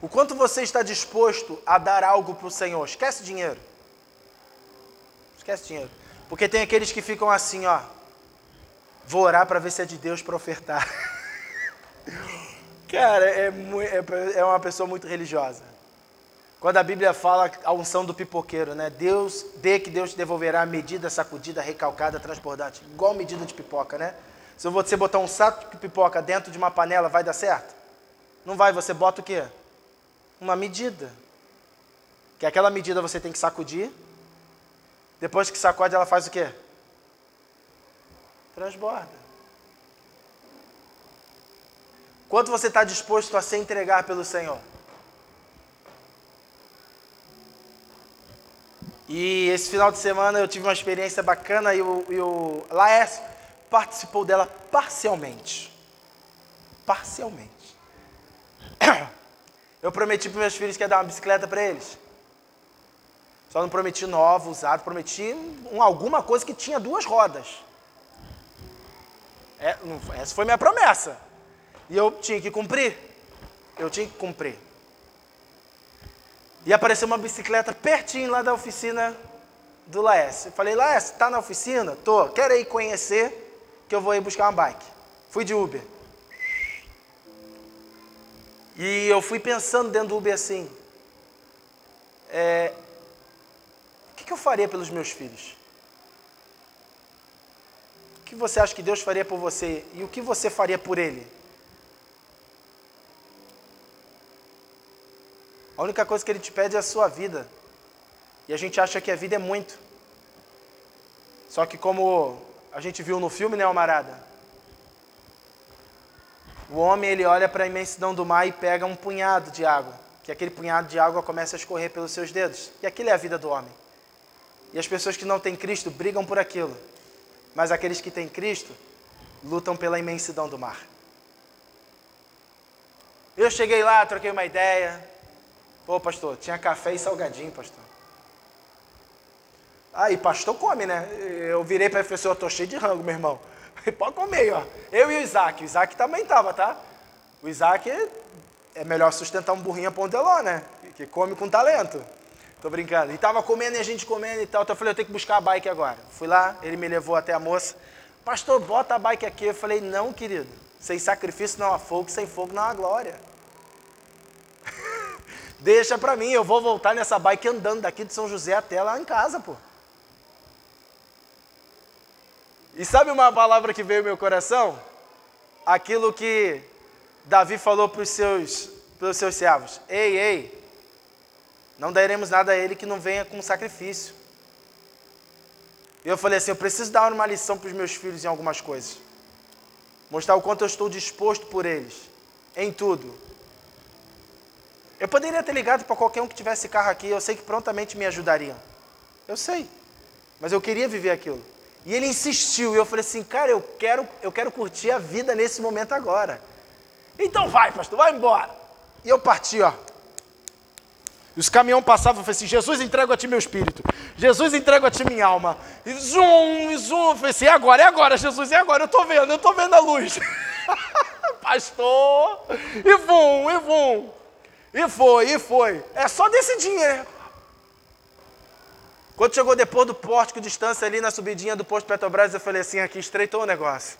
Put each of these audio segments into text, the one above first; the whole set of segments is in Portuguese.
O quanto você está disposto a dar algo para o Senhor? Esquece dinheiro. Esquece dinheiro. Porque tem aqueles que ficam assim, ó. Vou orar para ver se é de Deus para ofertar. Cara, é, é, é uma pessoa muito religiosa. Quando a Bíblia fala a unção do pipoqueiro, né? Deus, dê que Deus te devolverá a medida sacudida, recalcada, transbordante. Igual medida de pipoca, né? Se você botar um saco de pipoca dentro de uma panela, vai dar certo? Não vai, você bota o quê? Uma medida. Que aquela medida você tem que sacudir. Depois que sacode, ela faz o quê? Transborda. Quanto você está disposto a se entregar pelo Senhor? E esse final de semana eu tive uma experiência bacana e o, e o Laércio participou dela parcialmente. Parcialmente. Eu prometi para meus filhos que ia dar uma bicicleta para eles. Só não prometi nova, usado, prometi um, alguma coisa que tinha duas rodas. É, essa foi minha promessa. E eu tinha que cumprir. Eu tinha que cumprir. E apareceu uma bicicleta pertinho lá da oficina do Laércio. Eu falei, Laércio, tá na oficina? Tô. Quero ir conhecer que eu vou ir buscar uma bike. Fui de Uber. E eu fui pensando dentro do Uber assim, é, o que, que eu faria pelos meus filhos? O que você acha que Deus faria por você e o que você faria por ele? A única coisa que ele te pede é a sua vida. E a gente acha que a vida é muito. Só que como a gente viu no filme, né, Almarada? O homem ele olha para a imensidão do mar e pega um punhado de água, que aquele punhado de água começa a escorrer pelos seus dedos. E aquilo é a vida do homem. E as pessoas que não têm Cristo brigam por aquilo. Mas aqueles que têm Cristo lutam pela imensidão do mar. Eu cheguei lá, troquei uma ideia, Ô, pastor, tinha café e salgadinho, pastor. Aí, pastor come, né? Eu virei para a professora, tô cheio de rango, meu irmão. Pode comer, ó. Eu e o Isaac. O Isaac também tava, tá? O Isaac é melhor sustentar um burrinho a ponteló, né? Que come com talento. Tô brincando. E tava comendo e a gente comendo e tal. Então eu falei, eu tenho que buscar a bike agora. Fui lá, ele me levou até a moça. Pastor, bota a bike aqui. Eu falei, não, querido. Sem sacrifício não há fogo, sem fogo não há glória. Deixa para mim, eu vou voltar nessa bike andando daqui de São José até lá em casa, pô. E sabe uma palavra que veio ao meu coração? Aquilo que Davi falou para os seus, os seus servos: Ei, ei, não daremos nada a ele que não venha com sacrifício. Eu falei assim: eu preciso dar uma lição para os meus filhos em algumas coisas. Mostrar o quanto eu estou disposto por eles, em tudo. Eu poderia ter ligado para qualquer um que tivesse carro aqui, eu sei que prontamente me ajudariam. Eu sei. Mas eu queria viver aquilo. E ele insistiu, e eu falei assim, cara, eu quero, eu quero curtir a vida nesse momento agora. Então vai, pastor, vai embora. E eu parti, ó. E os caminhões passavam, eu falei assim, Jesus, entrego a ti meu espírito. Jesus, entrego a ti minha alma. E zoom, zoom. Eu falei assim, é agora, é agora, Jesus, é agora. Eu estou vendo, eu estou vendo a luz. pastor. E vum, e vum. E foi, e foi. É só decidir, né? Quando chegou depois do pórtico, distância ali na subidinha do posto Petrobras, eu falei assim, aqui estreitou o negócio.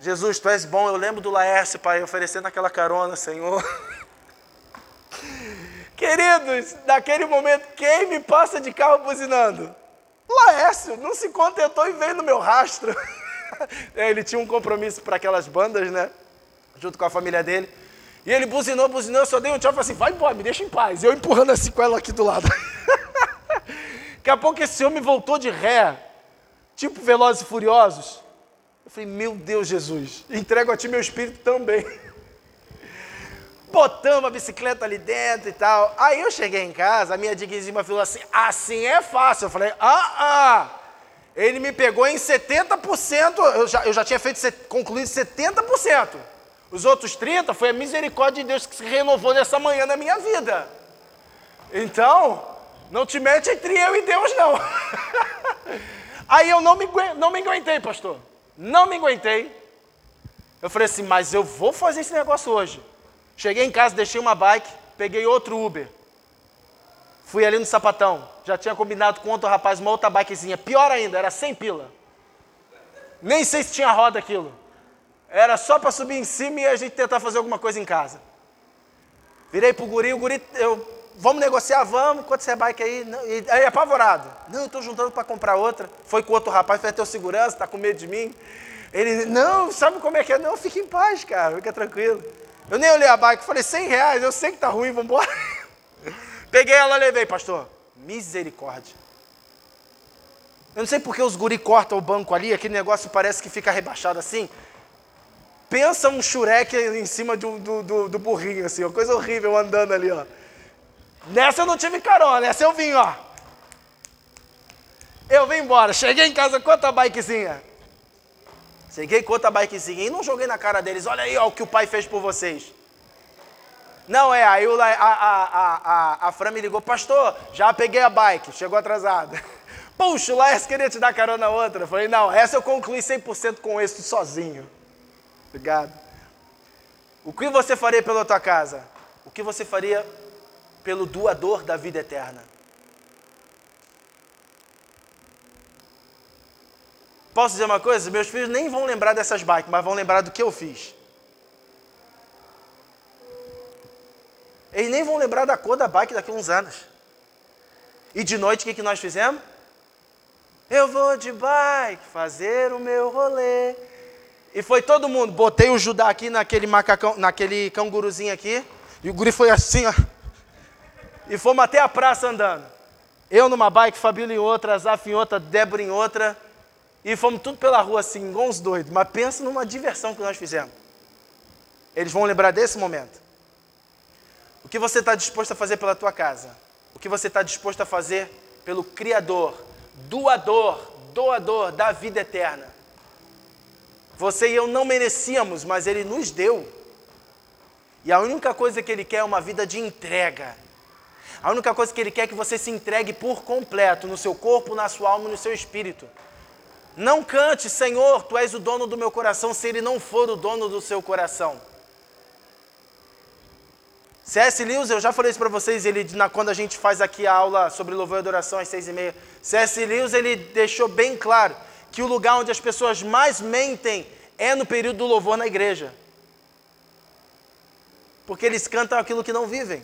Jesus, Tu és bom. Eu lembro do Laércio, Pai, oferecendo aquela carona, Senhor. Queridos, naquele momento, quem me passa de carro buzinando? Laércio, não se contentou e veio no meu rastro. Ele tinha um compromisso para aquelas bandas, né? Junto com a família dele. E ele buzinou, buzinou, eu só dei um tchau e falei assim, vai embora, me deixa em paz. Eu empurrando assim com ela aqui do lado. Daqui a pouco esse homem voltou de ré, tipo Velozes e Furiosos. Eu falei, meu Deus, Jesus, entrego a ti meu espírito também. Botamos a bicicleta ali dentro e tal. Aí eu cheguei em casa, a minha digníssima falou assim, assim é fácil. Eu falei, ah, ah. Ele me pegou em 70%, eu já, eu já tinha feito, concluído 70%. Os outros 30 foi a misericórdia de Deus que se renovou nessa manhã na minha vida. Então, não te mete entre eu e Deus, não. Aí eu não me, não me aguentei, pastor. Não me aguentei. Eu falei assim, mas eu vou fazer esse negócio hoje. Cheguei em casa, deixei uma bike, peguei outro Uber. Fui ali no sapatão. Já tinha combinado com outro rapaz uma outra bikezinha. Pior ainda, era sem pila. Nem sei se tinha roda aquilo. Era só para subir em cima e a gente tentar fazer alguma coisa em casa. Virei pro guri, o guri, eu, vamos negociar, vamos, quanto você é bike aí? E, aí apavorado. Não, eu estou juntando para comprar outra. Foi com outro rapaz, foi teu segurança, está com medo de mim. Ele, não, sabe como é que é? Não, fica em paz, cara, fica tranquilo. Eu nem olhei a bike, falei, 100 reais, eu sei que tá ruim, vamos embora. Peguei ela, levei, pastor. Misericórdia. Eu não sei porque os guri cortam o banco ali, aquele negócio parece que fica rebaixado assim. Pensa um xurek em cima do, do, do, do burrinho, assim, uma coisa horrível andando ali, ó. Nessa eu não tive carona, nessa eu vim, ó. Eu vim embora, cheguei em casa com outra bikezinha. Cheguei com outra bikezinha e não joguei na cara deles, olha aí ó, o que o pai fez por vocês. Não é, aí o, a, a, a, a, Fran me ligou, pastor, já peguei a bike, chegou atrasada. Puxa, o Laércio queria te dar carona outra. Eu falei, não, essa eu concluí 100% com esse sozinho. Obrigado. O que você faria pela tua casa? O que você faria pelo doador da vida eterna? Posso dizer uma coisa? Meus filhos nem vão lembrar dessas bikes, mas vão lembrar do que eu fiz. Eles nem vão lembrar da cor da bike daqui a uns anos. E de noite, o que, que nós fizemos? Eu vou de bike fazer o meu rolê. E foi todo mundo. Botei o Judá aqui naquele macacão, naquele canguruzinho aqui. E o guri foi assim, ó. E fomos até a praça andando. Eu numa bike, Fabílio em outra, Zaf em outra, Débora em outra. E fomos tudo pela rua assim, igual uns doidos. Mas pensa numa diversão que nós fizemos. Eles vão lembrar desse momento. O que você está disposto a fazer pela tua casa? O que você está disposto a fazer pelo Criador, doador, doador da vida eterna? Você e eu não merecíamos, mas Ele nos deu. E a única coisa que Ele quer é uma vida de entrega. A única coisa que Ele quer é que você se entregue por completo, no seu corpo, na sua alma e no seu espírito. Não cante, Senhor, Tu és o dono do meu coração, se Ele não for o dono do seu coração. C.S. Lewis, eu já falei isso para vocês, ele, na, quando a gente faz aqui a aula sobre louvor e adoração às seis e meia. C.S. Lewis, ele deixou bem claro que o lugar onde as pessoas mais mentem é no período do louvor na igreja. Porque eles cantam aquilo que não vivem.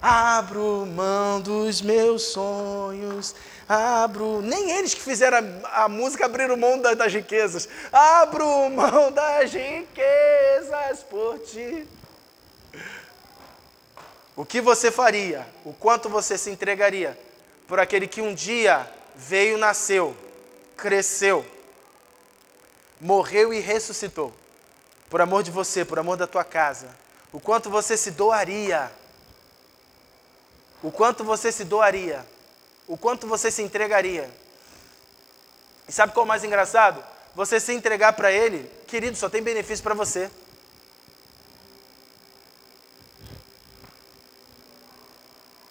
Abro mão dos meus sonhos, abro. Nem eles que fizeram a, a música abriram mão da, das riquezas. Abro mão das riquezas por ti. O que você faria? O quanto você se entregaria por aquele que um dia veio, nasceu, cresceu, morreu e ressuscitou, por amor de você, por amor da tua casa, o quanto você se doaria, o quanto você se doaria, o quanto você se entregaria. E sabe qual é o mais engraçado? Você se entregar para Ele, querido, só tem benefício para você.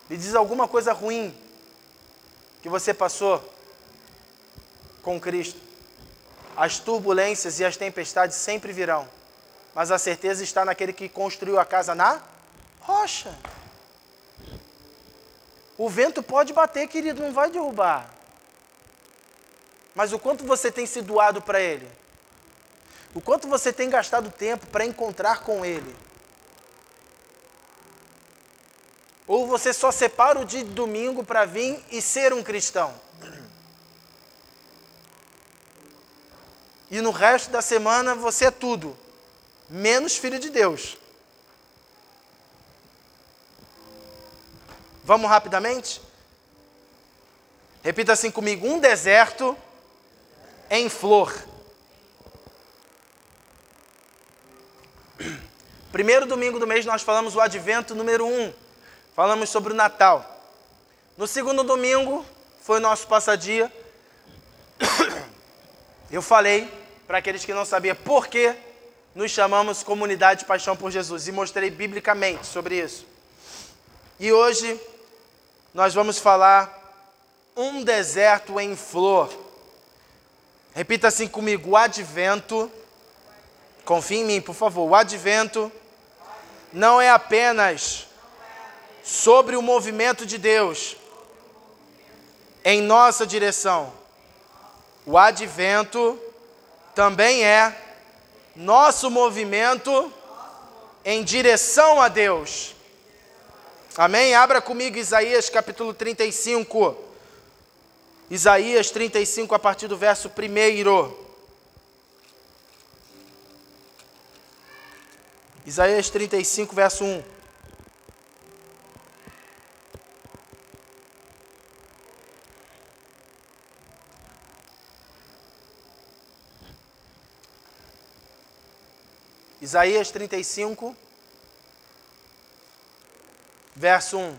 Me diz alguma coisa ruim que você passou com Cristo. As turbulências e as tempestades sempre virão, mas a certeza está naquele que construiu a casa na rocha. O vento pode bater, querido, não vai derrubar. Mas o quanto você tem se doado para Ele? O quanto você tem gastado tempo para encontrar com Ele? Ou você só separa o dia de domingo para vir e ser um cristão? E no resto da semana você é tudo, menos filho de Deus. Vamos rapidamente? Repita assim comigo: um deserto em flor. Primeiro domingo do mês nós falamos o advento número um. Falamos sobre o Natal. No segundo domingo, foi o nosso passadia. Eu falei para aqueles que não sabiam por que nos chamamos Comunidade de Paixão por Jesus e mostrei biblicamente sobre isso. E hoje nós vamos falar um deserto em flor. Repita assim comigo: o advento. Confie em mim, por favor. O advento não é apenas sobre o movimento de Deus em nossa direção. O advento também é nosso movimento em direção a Deus. Amém? Abra comigo Isaías capítulo 35. Isaías 35, a partir do verso 1. Isaías 35, verso 1. Isaías 35, verso 1.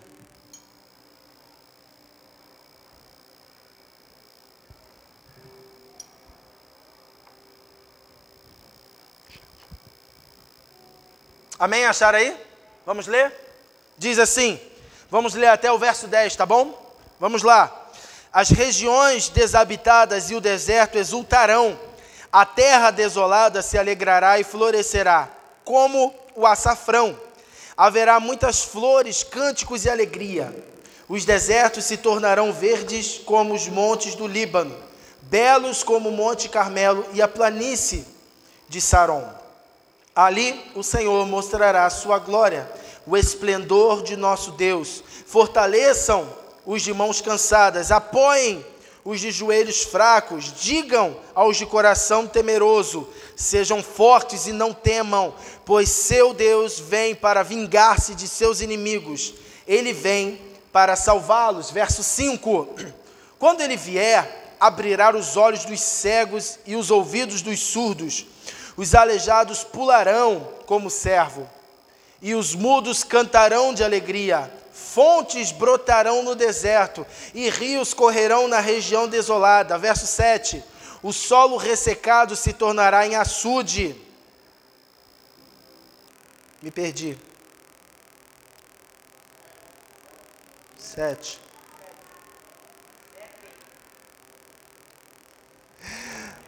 Amém? Acharam aí? Vamos ler? Diz assim, vamos ler até o verso 10, tá bom? Vamos lá. As regiões desabitadas e o deserto exultarão a terra desolada se alegrará e florescerá, como o açafrão. Haverá muitas flores, cânticos e alegria. Os desertos se tornarão verdes como os montes do Líbano, belos como o Monte Carmelo e a planície de Saron. Ali o Senhor mostrará a sua glória, o esplendor de nosso Deus. Fortaleçam os de mãos cansadas, apoiem os de joelhos fracos, digam aos de coração temeroso: sejam fortes e não temam, pois seu Deus vem para vingar-se de seus inimigos, ele vem para salvá-los. Verso 5: Quando ele vier, abrirá os olhos dos cegos e os ouvidos dos surdos, os aleijados pularão como servo, e os mudos cantarão de alegria Fontes brotarão no deserto e rios correrão na região desolada. Verso 7. O solo ressecado se tornará em açude. Me perdi. 7.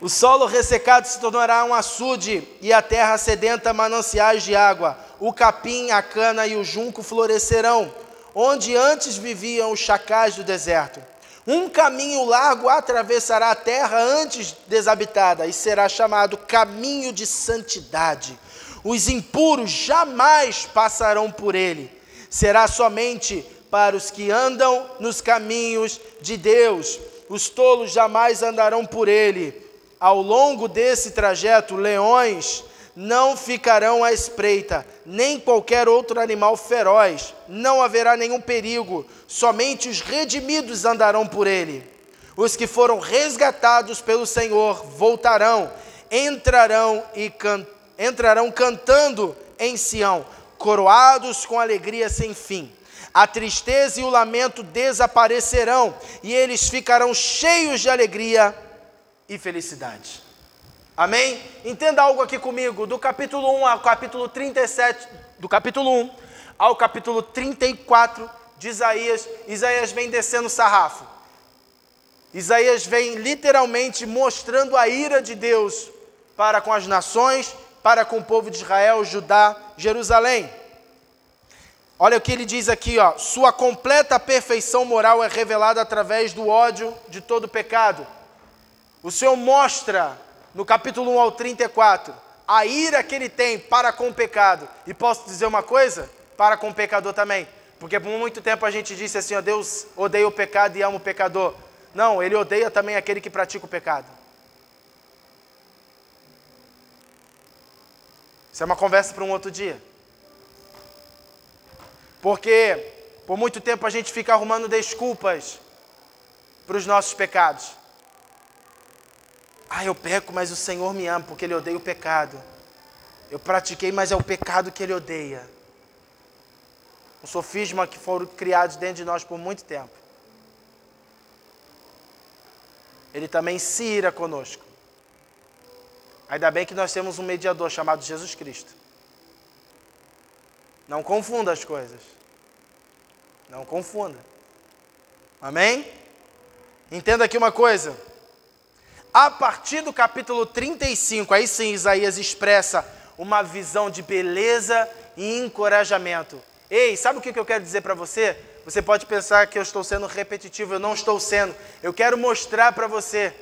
O solo ressecado se tornará um açude, e a terra sedenta mananciais de água. O capim, a cana e o junco florescerão onde antes viviam os chacais do deserto. Um caminho largo atravessará a terra antes desabitada e será chamado caminho de santidade. Os impuros jamais passarão por ele. Será somente para os que andam nos caminhos de Deus. Os tolos jamais andarão por ele. Ao longo desse trajeto, leões não ficarão à espreita, nem qualquer outro animal feroz, não haverá nenhum perigo, somente os redimidos andarão por ele. Os que foram resgatados pelo Senhor voltarão, entrarão e can entrarão cantando em Sião, coroados com alegria sem fim. A tristeza e o lamento desaparecerão, e eles ficarão cheios de alegria e felicidade. Amém? Entenda algo aqui comigo, do capítulo 1 ao capítulo 37, do capítulo 1 ao capítulo 34 de Isaías, Isaías vem descendo sarrafo. Isaías vem literalmente mostrando a ira de Deus para com as nações, para com o povo de Israel, Judá, Jerusalém. Olha o que ele diz aqui, ó, sua completa perfeição moral é revelada através do ódio de todo pecado. O Senhor mostra no capítulo 1 ao 34, a ira que ele tem para com o pecado. E posso dizer uma coisa? Para com o pecador também. Porque por muito tempo a gente disse assim: ó, Deus odeia o pecado e ama o pecador. Não, ele odeia também aquele que pratica o pecado. Isso é uma conversa para um outro dia. Porque por muito tempo a gente fica arrumando desculpas para os nossos pecados. Ah, eu peco, mas o Senhor me ama porque Ele odeia o pecado. Eu pratiquei, mas é o pecado que Ele odeia. Um sofisma que foram criados dentro de nós por muito tempo. Ele também se ira conosco. Ainda bem que nós temos um mediador chamado Jesus Cristo. Não confunda as coisas. Não confunda. Amém? Entenda aqui uma coisa. A partir do capítulo 35, aí sim Isaías expressa uma visão de beleza e encorajamento. Ei, sabe o que eu quero dizer para você? Você pode pensar que eu estou sendo repetitivo, eu não estou sendo. Eu quero mostrar para você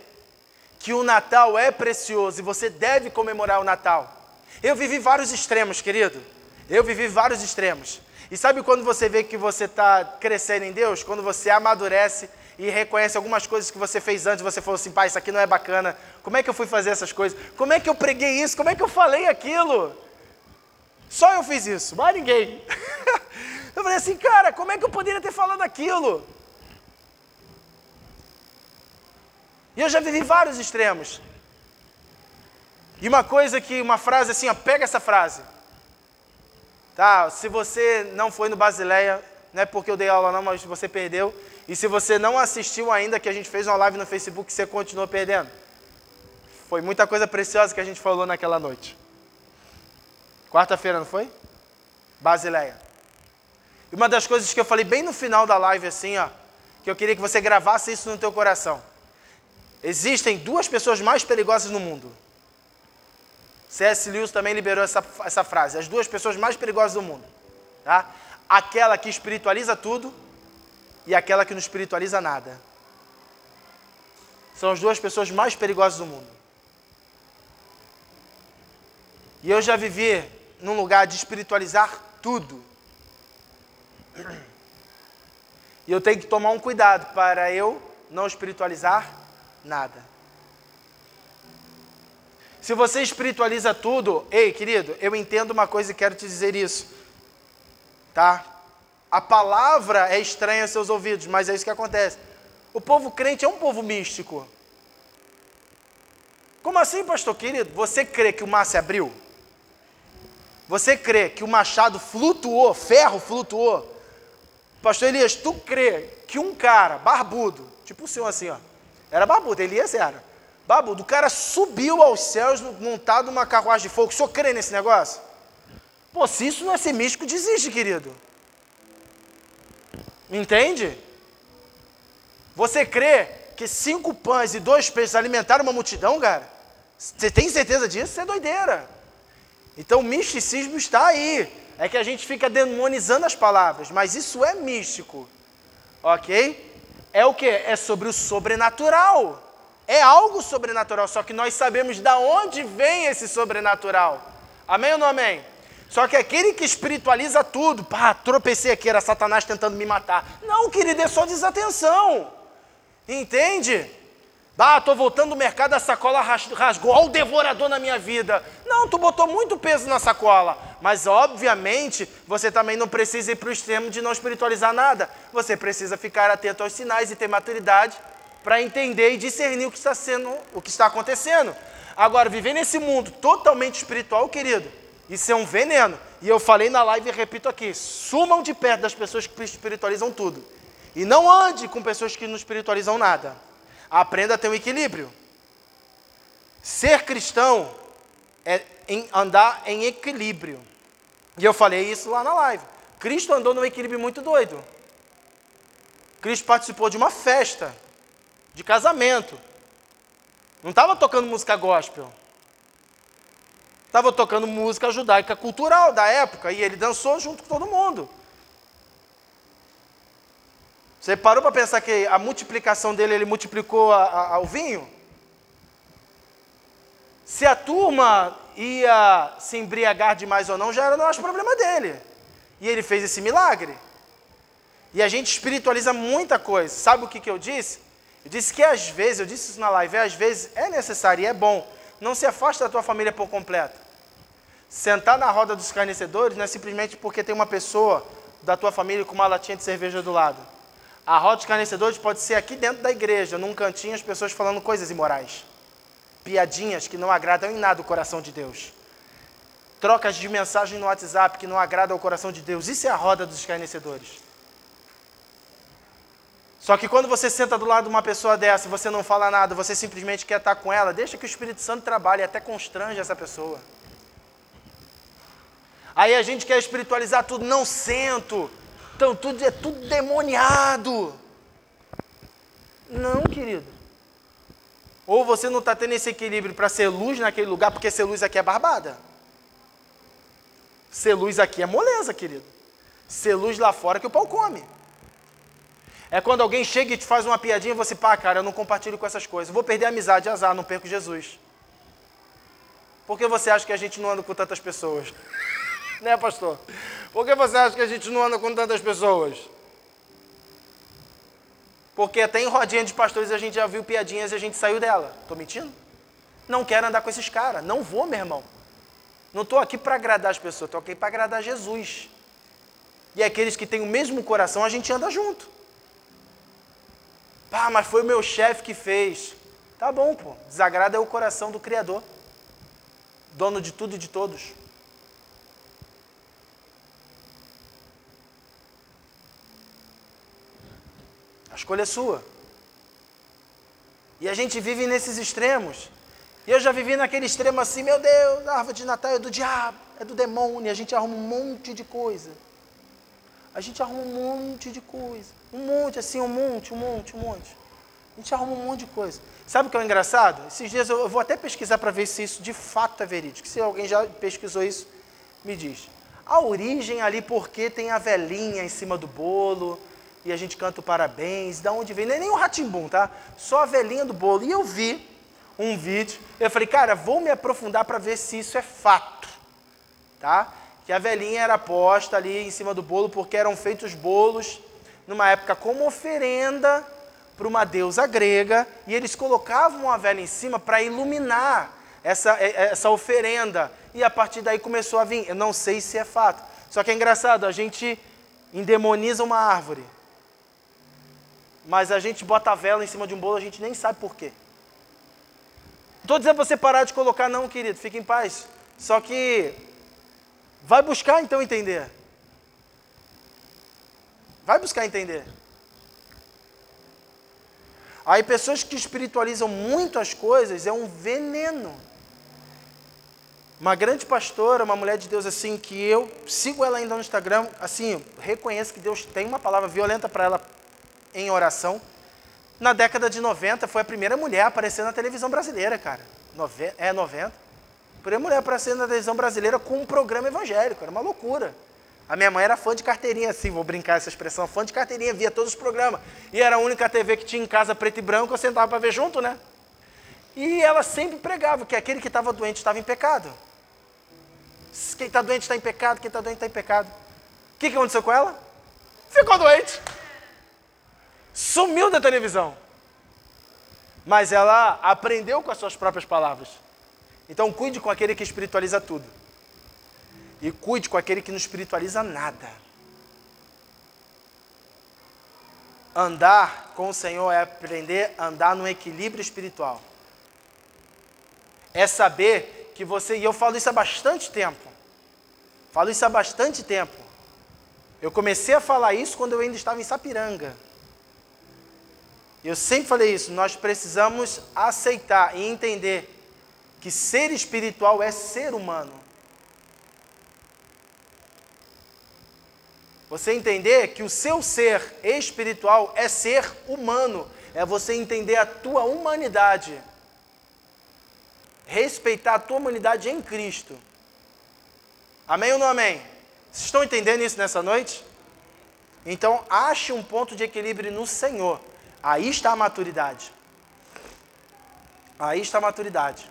que o Natal é precioso e você deve comemorar o Natal. Eu vivi vários extremos, querido. Eu vivi vários extremos. E sabe quando você vê que você está crescendo em Deus? Quando você amadurece e reconhece algumas coisas que você fez antes, você falou assim, pai, isso aqui não é bacana. Como é que eu fui fazer essas coisas? Como é que eu preguei isso? Como é que eu falei aquilo? Só eu fiz isso, mais ninguém. eu falei assim, cara, como é que eu poderia ter falado aquilo? E eu já vivi vários extremos. E uma coisa que, uma frase assim, ó, pega essa frase. Tá, se você não foi no Basileia, não é porque eu dei aula não, mas você perdeu. E se você não assistiu ainda, que a gente fez uma live no Facebook, você continuou perdendo. Foi muita coisa preciosa que a gente falou naquela noite. Quarta-feira, não foi? Basileia. E uma das coisas que eu falei bem no final da live, assim, ó, que eu queria que você gravasse isso no teu coração. Existem duas pessoas mais perigosas no mundo. C.S. Lewis também liberou essa, essa frase. As duas pessoas mais perigosas do mundo. Tá? Aquela que espiritualiza tudo e aquela que não espiritualiza nada. São as duas pessoas mais perigosas do mundo. E eu já vivi num lugar de espiritualizar tudo. E eu tenho que tomar um cuidado para eu não espiritualizar nada. Se você espiritualiza tudo, ei, querido, eu entendo uma coisa e quero te dizer isso. Tá? A palavra é estranha aos seus ouvidos, mas é isso que acontece. O povo crente é um povo místico. Como assim, pastor querido? Você crê que o mar se abriu? Você crê que o machado flutuou, ferro flutuou? Pastor Elias, tu crê que um cara barbudo, tipo o senhor assim, ó, era barbudo, Elias era. Barbudo, o cara subiu aos céus montado numa carruagem de fogo. O senhor crê nesse negócio? Pô, se isso não é ser místico, desiste, querido. Entende? Você crê que cinco pães e dois peixes alimentaram uma multidão, cara? Você tem certeza disso? Isso é doideira. Então o misticismo está aí. É que a gente fica demonizando as palavras, mas isso é místico. Ok? É o que? É sobre o sobrenatural. É algo sobrenatural, só que nós sabemos de onde vem esse sobrenatural. Amém ou não amém? Só que aquele que espiritualiza tudo, pá, tropecei aqui, era Satanás tentando me matar. Não, querido, é só desatenção. Entende? Ah, estou voltando do mercado, a sacola rasgou, olha o devorador na minha vida. Não, tu botou muito peso na sacola. Mas, obviamente, você também não precisa ir para o extremo de não espiritualizar nada. Você precisa ficar atento aos sinais e ter maturidade para entender e discernir o que está sendo, o que está acontecendo. Agora, viver nesse mundo totalmente espiritual, querido, isso é um veneno. E eu falei na live e repito aqui: sumam de perto das pessoas que espiritualizam tudo. E não ande com pessoas que não espiritualizam nada. Aprenda a ter um equilíbrio. Ser cristão é em andar em equilíbrio. E eu falei isso lá na live. Cristo andou num equilíbrio muito doido. Cristo participou de uma festa, de casamento. Não estava tocando música gospel. Estava tocando música judaica cultural da época e ele dançou junto com todo mundo. Você parou para pensar que a multiplicação dele, ele multiplicou a, a, o vinho? Se a turma ia se embriagar demais ou não, já era nosso problema dele. E ele fez esse milagre. E a gente espiritualiza muita coisa. Sabe o que, que eu disse? Eu disse que às vezes, eu disse isso na live, às vezes é necessário e é bom. Não se afaste da tua família por completo. Sentar na roda dos carnecedores não é simplesmente porque tem uma pessoa da tua família com uma latinha de cerveja do lado. A roda de carnecedores pode ser aqui dentro da igreja, num cantinho, as pessoas falando coisas imorais. Piadinhas que não agradam em nada o coração de Deus. Trocas de mensagem no WhatsApp que não agradam o coração de Deus. Isso é a roda dos escarnecedores. Só que quando você senta do lado de uma pessoa dessa, você não fala nada, você simplesmente quer estar com ela, deixa que o Espírito Santo trabalhe e até constrange essa pessoa. Aí a gente quer espiritualizar tudo, não sento, então tudo é tudo demoniado. Não, querido. Ou você não está tendo esse equilíbrio para ser luz naquele lugar, porque ser luz aqui é barbada. Ser luz aqui é moleza, querido. Ser luz lá fora que o pau come. É quando alguém chega e te faz uma piadinha e você, pá, cara, eu não compartilho com essas coisas. Vou perder a amizade, azar, não perco Jesus. Por que você acha que a gente não anda com tantas pessoas? Né, pastor? Por que você acha que a gente não anda com tantas pessoas? Porque até em rodinha de pastores a gente já viu piadinhas e a gente saiu dela. Estou mentindo? Não quero andar com esses caras. Não vou, meu irmão. Não estou aqui para agradar as pessoas, estou aqui para agradar Jesus. E aqueles que têm o mesmo coração, a gente anda junto. Pá, mas foi o meu chefe que fez. Tá bom, pô. Desagrada é o coração do Criador, dono de tudo e de todos. A escolha é sua. E a gente vive nesses extremos. E eu já vivi naquele extremo assim, meu Deus, a árvore de Natal é do diabo, é do demônio, e a gente arruma um monte de coisa. A gente arruma um monte de coisa. Um monte, assim, um monte, um monte, um monte. A gente arruma um monte de coisa. Sabe o que é engraçado? Esses dias eu, eu vou até pesquisar para ver se isso de fato é verídico. Se alguém já pesquisou isso, me diz. A origem ali, porque tem a velhinha em cima do bolo, e a gente canta o parabéns, da onde vem, não é nem o ratimbum, tá? Só a velhinha do bolo. E eu vi um vídeo, eu falei, cara, vou me aprofundar para ver se isso é fato, tá? Que a velhinha era posta ali em cima do bolo porque eram feitos bolos numa época como oferenda para uma deusa grega e eles colocavam a velha em cima para iluminar essa, essa oferenda e a partir daí começou a vir. Eu não sei se é fato, só que é engraçado, a gente endemoniza uma árvore mas a gente bota a vela em cima de um bolo, a gente nem sabe por quê. Estou dizendo para você parar de colocar, não, querido, fique em paz. Só que vai buscar então entender. Vai buscar entender. Aí pessoas que espiritualizam muito as coisas é um veneno. Uma grande pastora, uma mulher de Deus assim, que eu sigo ela ainda no Instagram, assim, reconheço que Deus tem uma palavra violenta para ela em oração. Na década de 90, foi a primeira mulher a aparecer na televisão brasileira, cara. Nove... É 90. A primeira mulher a aparecer na televisão brasileira com um programa evangélico. Era uma loucura. A minha mãe era fã de carteirinha, assim, vou brincar essa expressão, fã de carteirinha, via todos os programas. E era a única TV que tinha em casa preto e branco, eu sentava para ver junto, né? E ela sempre pregava que aquele que estava doente estava em pecado. Quem está doente está em pecado, quem está doente está em pecado. O que, que aconteceu com ela? Ficou doente sumiu da televisão. Mas ela aprendeu com as suas próprias palavras. Então cuide com aquele que espiritualiza tudo. E cuide com aquele que não espiritualiza nada. Andar com o Senhor é aprender a andar no equilíbrio espiritual. É saber que você, e eu falo isso há bastante tempo. Falo isso há bastante tempo. Eu comecei a falar isso quando eu ainda estava em Sapiranga. Eu sempre falei isso, nós precisamos aceitar e entender que ser espiritual é ser humano. Você entender que o seu ser espiritual é ser humano, é você entender a tua humanidade. Respeitar a tua humanidade em Cristo. Amém ou não amém? Vocês estão entendendo isso nessa noite? Então, ache um ponto de equilíbrio no Senhor. Aí está a maturidade. Aí está a maturidade.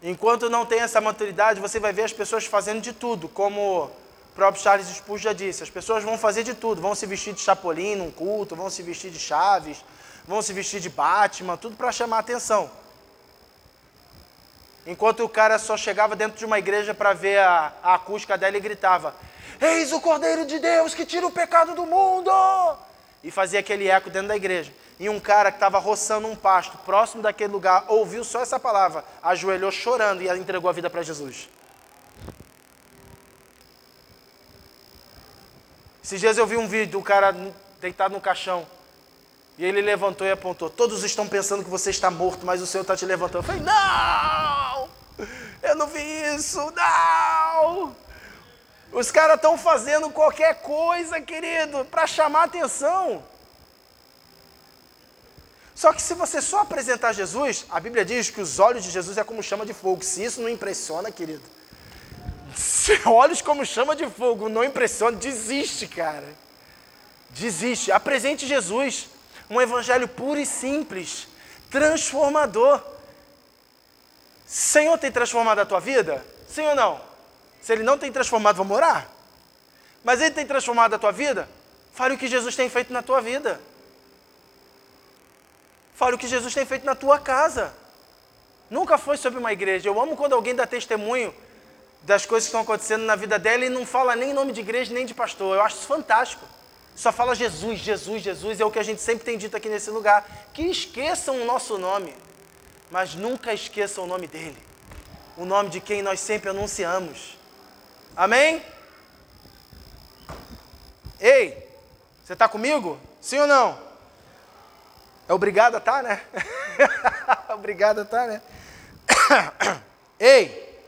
Enquanto não tem essa maturidade, você vai ver as pessoas fazendo de tudo, como o próprio Charles Spurgeon já disse. As pessoas vão fazer de tudo, vão se vestir de Chapolin num culto, vão se vestir de Chaves, vão se vestir de Batman, tudo para chamar atenção. Enquanto o cara só chegava dentro de uma igreja para ver a, a acústica dela e gritava: Eis o Cordeiro de Deus que tira o pecado do mundo! E fazia aquele eco dentro da igreja. E um cara que estava roçando um pasto próximo daquele lugar ouviu só essa palavra, ajoelhou chorando e entregou a vida para Jesus. Esses dias eu vi um vídeo do cara deitado no caixão. E ele levantou e apontou. Todos estão pensando que você está morto, mas o Senhor está te levantando. Eu falei, não! Eu não vi isso, não! Os caras estão fazendo qualquer coisa, querido, para chamar atenção. Só que se você só apresentar Jesus, a Bíblia diz que os olhos de Jesus é como chama de fogo. Se isso não impressiona, querido, olhos como chama de fogo, não impressiona, desiste, cara. Desiste. Apresente Jesus, um evangelho puro e simples, transformador. Senhor tem transformado a tua vida? Sim ou não? Se ele não tem transformado, vamos orar. Mas ele tem transformado a tua vida? Fale o que Jesus tem feito na tua vida. Fale o que Jesus tem feito na tua casa. Nunca foi sobre uma igreja. Eu amo quando alguém dá testemunho das coisas que estão acontecendo na vida dela e não fala nem nome de igreja nem de pastor. Eu acho isso fantástico. Só fala Jesus, Jesus, Jesus, é o que a gente sempre tem dito aqui nesse lugar. Que esqueçam o nosso nome, mas nunca esqueçam o nome dele. O nome de quem nós sempre anunciamos. Amém? Ei, você está comigo? Sim ou não? É obrigado a estar, tá, né? obrigado a estar, tá, né? Ei,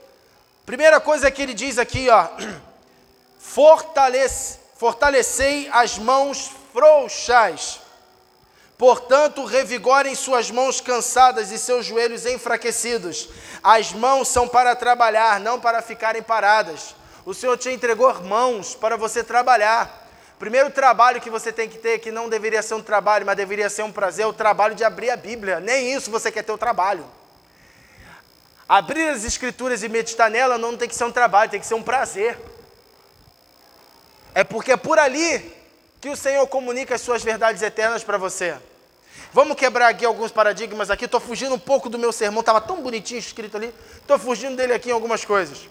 primeira coisa que ele diz aqui, ó. Fortalece fortalecei as mãos frouxas. Portanto, revigorem suas mãos cansadas e seus joelhos enfraquecidos. As mãos são para trabalhar, não para ficarem paradas. O Senhor te entregou mãos para você trabalhar. Primeiro trabalho que você tem que ter, que não deveria ser um trabalho, mas deveria ser um prazer, é o trabalho de abrir a Bíblia. Nem isso você quer ter o trabalho. Abrir as Escrituras e meditar nela não tem que ser um trabalho, tem que ser um prazer. É porque é por ali que o Senhor comunica as suas verdades eternas para você. Vamos quebrar aqui alguns paradigmas aqui. Estou fugindo um pouco do meu sermão, estava tão bonitinho escrito ali. Estou fugindo dele aqui em algumas coisas.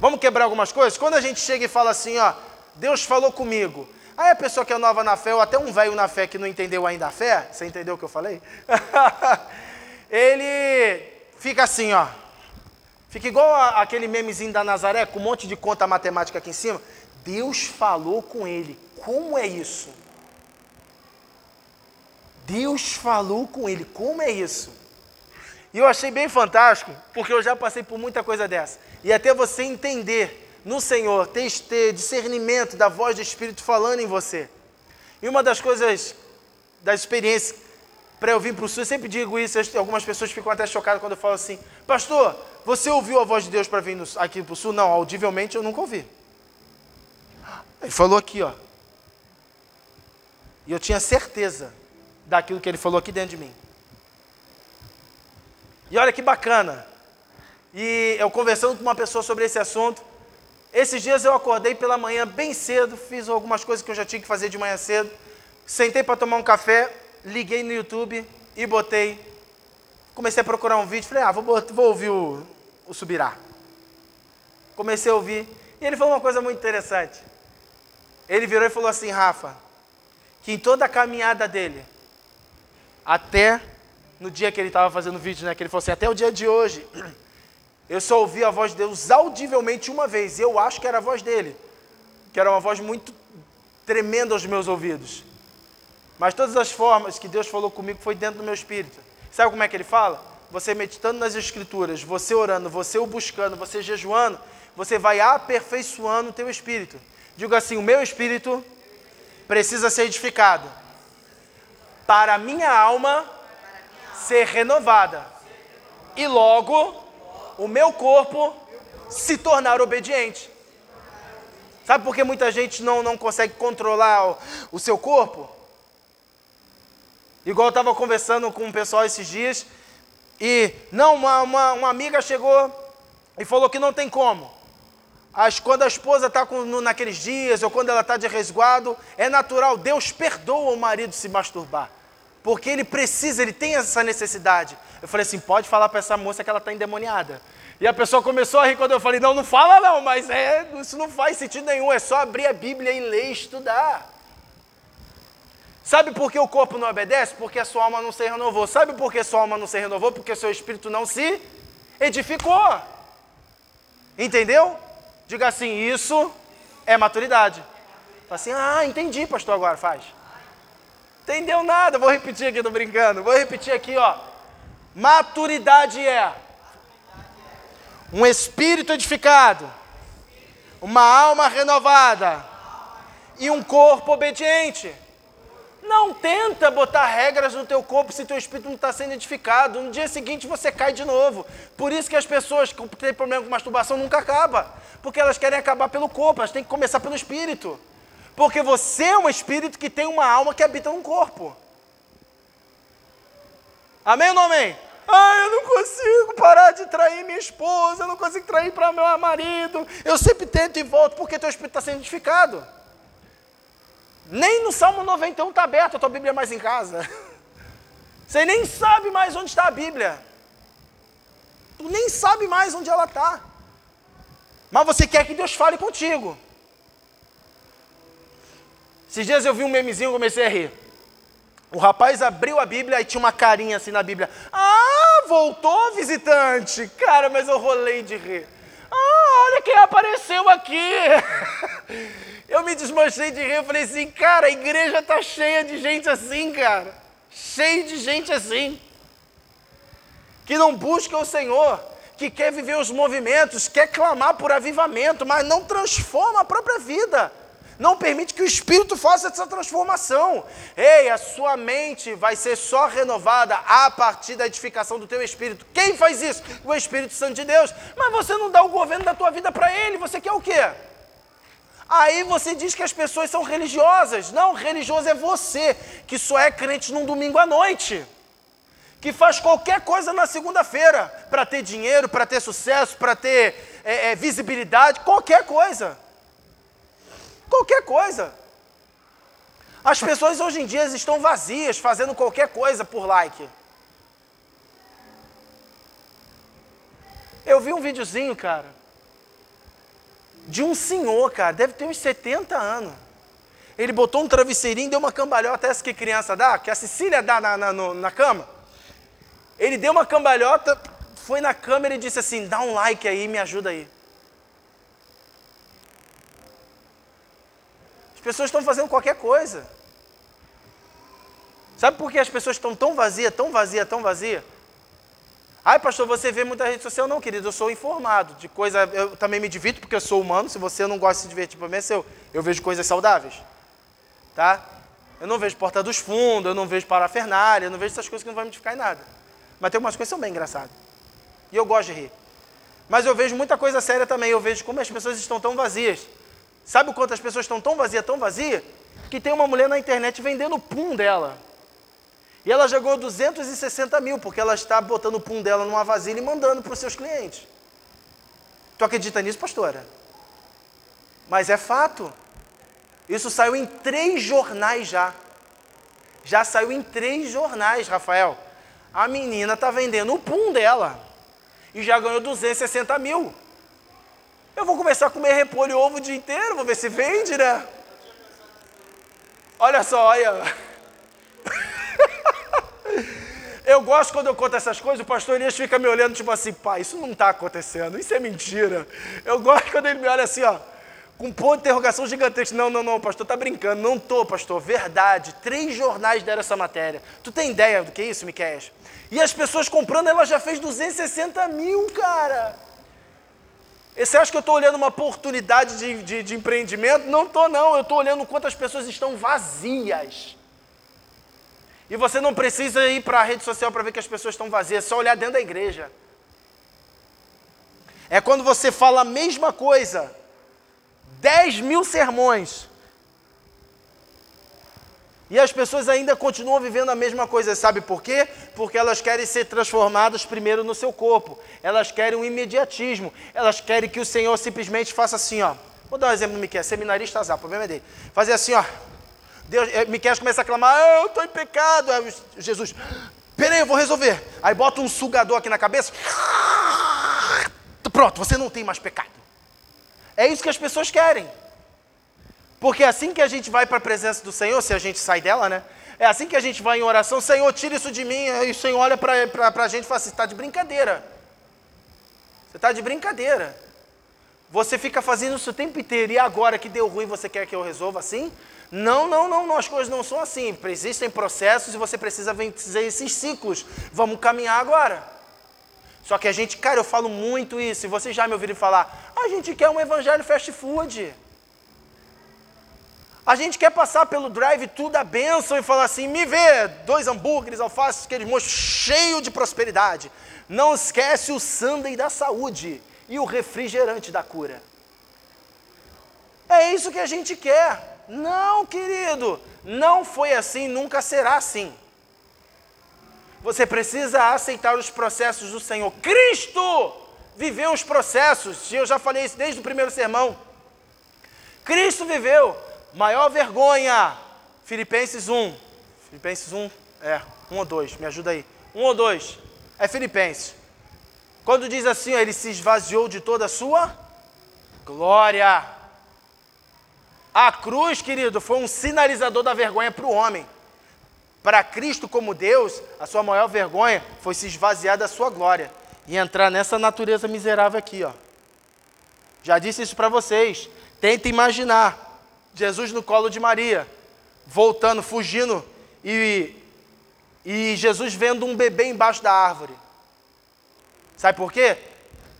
Vamos quebrar algumas coisas? Quando a gente chega e fala assim, ó, Deus falou comigo. Aí a pessoa que é nova na fé, ou até um velho na fé que não entendeu ainda a fé, você entendeu o que eu falei? Ele fica assim, ó. Fica igual aquele memezinho da Nazaré, com um monte de conta matemática aqui em cima. Deus falou com ele. Como é isso? Deus falou com ele. Como é isso? E eu achei bem fantástico, porque eu já passei por muita coisa dessa. E até você entender no Senhor, ter, discernimento da voz do Espírito falando em você. E uma das coisas, das experiências, para eu vir para o Sul, eu sempre digo isso, algumas pessoas ficam até chocadas quando eu falo assim, pastor, você ouviu a voz de Deus para vir aqui para o Sul? Não, audivelmente eu nunca ouvi. Ele falou aqui, ó. E eu tinha certeza daquilo que ele falou aqui dentro de mim. E olha que bacana. E eu conversando com uma pessoa sobre esse assunto. Esses dias eu acordei pela manhã bem cedo, fiz algumas coisas que eu já tinha que fazer de manhã cedo. Sentei para tomar um café, liguei no YouTube e botei. Comecei a procurar um vídeo, falei, ah, vou, vou ouvir o, o Subirá. Comecei a ouvir. E ele falou uma coisa muito interessante. Ele virou e falou assim, Rafa, que em toda a caminhada dele, até no dia que ele estava fazendo o vídeo, né, que ele falou assim, até o dia de hoje, eu só ouvi a voz de Deus audivelmente uma vez, eu acho que era a voz dele, que era uma voz muito tremenda aos meus ouvidos. Mas todas as formas que Deus falou comigo foi dentro do meu espírito. Sabe como é que ele fala? Você meditando nas escrituras, você orando, você o buscando, você jejuando, você vai aperfeiçoando o teu espírito. Digo assim: o meu espírito precisa ser edificado para a minha alma ser renovada e logo o meu corpo se tornar obediente. Sabe por que muita gente não, não consegue controlar o, o seu corpo? Igual eu estava conversando com um pessoal esses dias, e não, uma, uma, uma amiga chegou e falou que não tem como. As, quando a esposa está naqueles dias, ou quando ela está de resguardo, é natural, Deus perdoa o marido se masturbar. Porque ele precisa, ele tem essa necessidade. Eu falei assim: pode falar para essa moça que ela está endemoniada. E a pessoa começou a rir quando eu falei: não, não fala não, mas é, isso não faz sentido nenhum, é só abrir a Bíblia e ler e estudar. Sabe por que o corpo não obedece? Porque a sua alma não se renovou. Sabe por que sua alma não se renovou? Porque seu espírito não se edificou. Entendeu? Diga assim: isso é maturidade. Fala assim: ah, entendi, pastor, agora faz. Entendeu nada? Vou repetir aqui, tô brincando. Vou repetir aqui, ó. Maturidade é um espírito edificado, uma alma renovada e um corpo obediente. Não tenta botar regras no teu corpo se teu espírito não está sendo edificado. No dia seguinte você cai de novo. Por isso que as pessoas que têm problema com masturbação nunca acabam. Porque elas querem acabar pelo corpo, elas têm que começar pelo espírito. Porque você é um espírito que tem uma alma que habita num corpo. Amém ou não amém? Ah, eu não consigo parar de trair minha esposa, eu não consigo trair para meu marido. Eu sempre tento e volto porque teu espírito está sendo edificado. Nem no Salmo 91 está aberto a tua Bíblia mais em casa. Você nem sabe mais onde está a Bíblia. Tu nem sabe mais onde ela está. Mas você quer que Deus fale contigo. Esses dias eu vi um memezinho e comecei a rir. O rapaz abriu a Bíblia e tinha uma carinha assim na Bíblia. Ah, voltou visitante. Cara, mas eu rolei de rir. Ah, olha quem apareceu aqui. Eu me desmanchei de rir, eu falei assim, cara, a igreja está cheia de gente assim, cara. Cheia de gente assim. Que não busca o Senhor, que quer viver os movimentos, quer clamar por avivamento, mas não transforma a própria vida. Não permite que o Espírito faça essa transformação. Ei, a sua mente vai ser só renovada a partir da edificação do teu Espírito. Quem faz isso? O Espírito Santo de Deus. Mas você não dá o governo da tua vida para Ele, você quer o quê? Aí você diz que as pessoas são religiosas. Não, religioso é você, que só é crente num domingo à noite. Que faz qualquer coisa na segunda-feira para ter dinheiro, para ter sucesso, para ter é, é, visibilidade, qualquer coisa. Qualquer coisa. As pessoas hoje em dia estão vazias, fazendo qualquer coisa por like. Eu vi um videozinho, cara, de um senhor, cara, deve ter uns 70 anos. Ele botou um travesseirinho, deu uma cambalhota, essa que criança dá, que a Cecília dá na, na, na cama. Ele deu uma cambalhota, foi na câmera e disse assim: dá um like aí, me ajuda aí. Pessoas estão fazendo qualquer coisa. Sabe por que as pessoas estão tão vazias, tão vazias, tão vazias? Ai, pastor, você vê muita rede social? Não, querido, eu sou informado de coisa. Eu também me divirto porque eu sou humano. Se você não gosta de se divertir, para mim é seu. Eu vejo coisas saudáveis. Tá? Eu não vejo porta dos fundos, eu não vejo parafernália, eu não vejo essas coisas que não vão me edificar em nada. Mas tem umas coisas que são bem engraçadas. E eu gosto de rir. Mas eu vejo muita coisa séria também. Eu vejo como as pessoas estão tão vazias. Sabe o quanto as pessoas estão tão vazias, tão vazias? Que tem uma mulher na internet vendendo o pum dela. E ela já ganhou 260 mil, porque ela está botando o pum dela numa vasilha e mandando para os seus clientes. Tu acredita nisso, pastora? Mas é fato. Isso saiu em três jornais já. Já saiu em três jornais, Rafael. A menina está vendendo o pum dela. E já ganhou 260 mil. Eu vou começar a comer repolho e ovo o dia inteiro, vou ver se vende, né? Olha só, olha. Eu gosto quando eu conto essas coisas, o pastor Elias fica me olhando, tipo assim, pai, isso não está acontecendo, isso é mentira. Eu gosto quando ele me olha assim, ó, com um ponto de interrogação gigantesco. Não, não, não, pastor, está brincando. Não estou, pastor, verdade. Três jornais deram essa matéria. Tu tem ideia do que é isso, Miquel? E as pessoas comprando, ela já fez 260 mil, cara. Você acha que eu estou olhando uma oportunidade de, de, de empreendimento? Não estou, não. Eu estou olhando quantas pessoas estão vazias. E você não precisa ir para a rede social para ver que as pessoas estão vazias, é só olhar dentro da igreja. É quando você fala a mesma coisa, 10 mil sermões, e as pessoas ainda continuam vivendo a mesma coisa, sabe por quê? Porque elas querem ser transformadas primeiro no seu corpo, elas querem um imediatismo, elas querem que o Senhor simplesmente faça assim, ó. Vou dar um exemplo do Miquel, seminarista azar, o problema é dele. Fazer assim, ó. Deus, é, Miquel começa a clamar, eu estou em pecado. Aí Jesus, peraí, eu vou resolver. Aí bota um sugador aqui na cabeça. Pronto, você não tem mais pecado. É isso que as pessoas querem. Porque é assim que a gente vai para a presença do Senhor, se a gente sai dela, né? É assim que a gente vai em oração, Senhor, tira isso de mim. Aí o Senhor olha para a gente e fala assim: está de brincadeira. Você está de brincadeira. Você fica fazendo isso o tempo inteiro e agora que deu ruim, você quer que eu resolva assim? Não, não, não, não, as coisas não são assim. Existem processos e você precisa vencer esses ciclos. Vamos caminhar agora. Só que a gente, cara, eu falo muito isso, e vocês já me ouviram falar, a gente quer um evangelho fast food. A gente quer passar pelo drive tudo da bênção e falar assim: me vê, dois hambúrgueres, alface, aquele moço cheio de prosperidade. Não esquece o sundae da saúde e o refrigerante da cura. É isso que a gente quer. Não, querido, não foi assim, nunca será assim. Você precisa aceitar os processos do Senhor. Cristo viveu os processos, e eu já falei isso desde o primeiro sermão. Cristo viveu maior vergonha. Filipenses 1. Filipenses 1, é, 1 ou 2, me ajuda aí. 1 ou 2, é Filipenses. Quando diz assim, ele se esvaziou de toda a sua glória. A cruz, querido, foi um sinalizador da vergonha para o homem. Para Cristo, como Deus, a sua maior vergonha foi se esvaziar da sua glória e entrar nessa natureza miserável aqui, ó. Já disse isso para vocês. Tenta imaginar Jesus no colo de Maria, voltando, fugindo e, e Jesus vendo um bebê embaixo da árvore. Sabe por quê?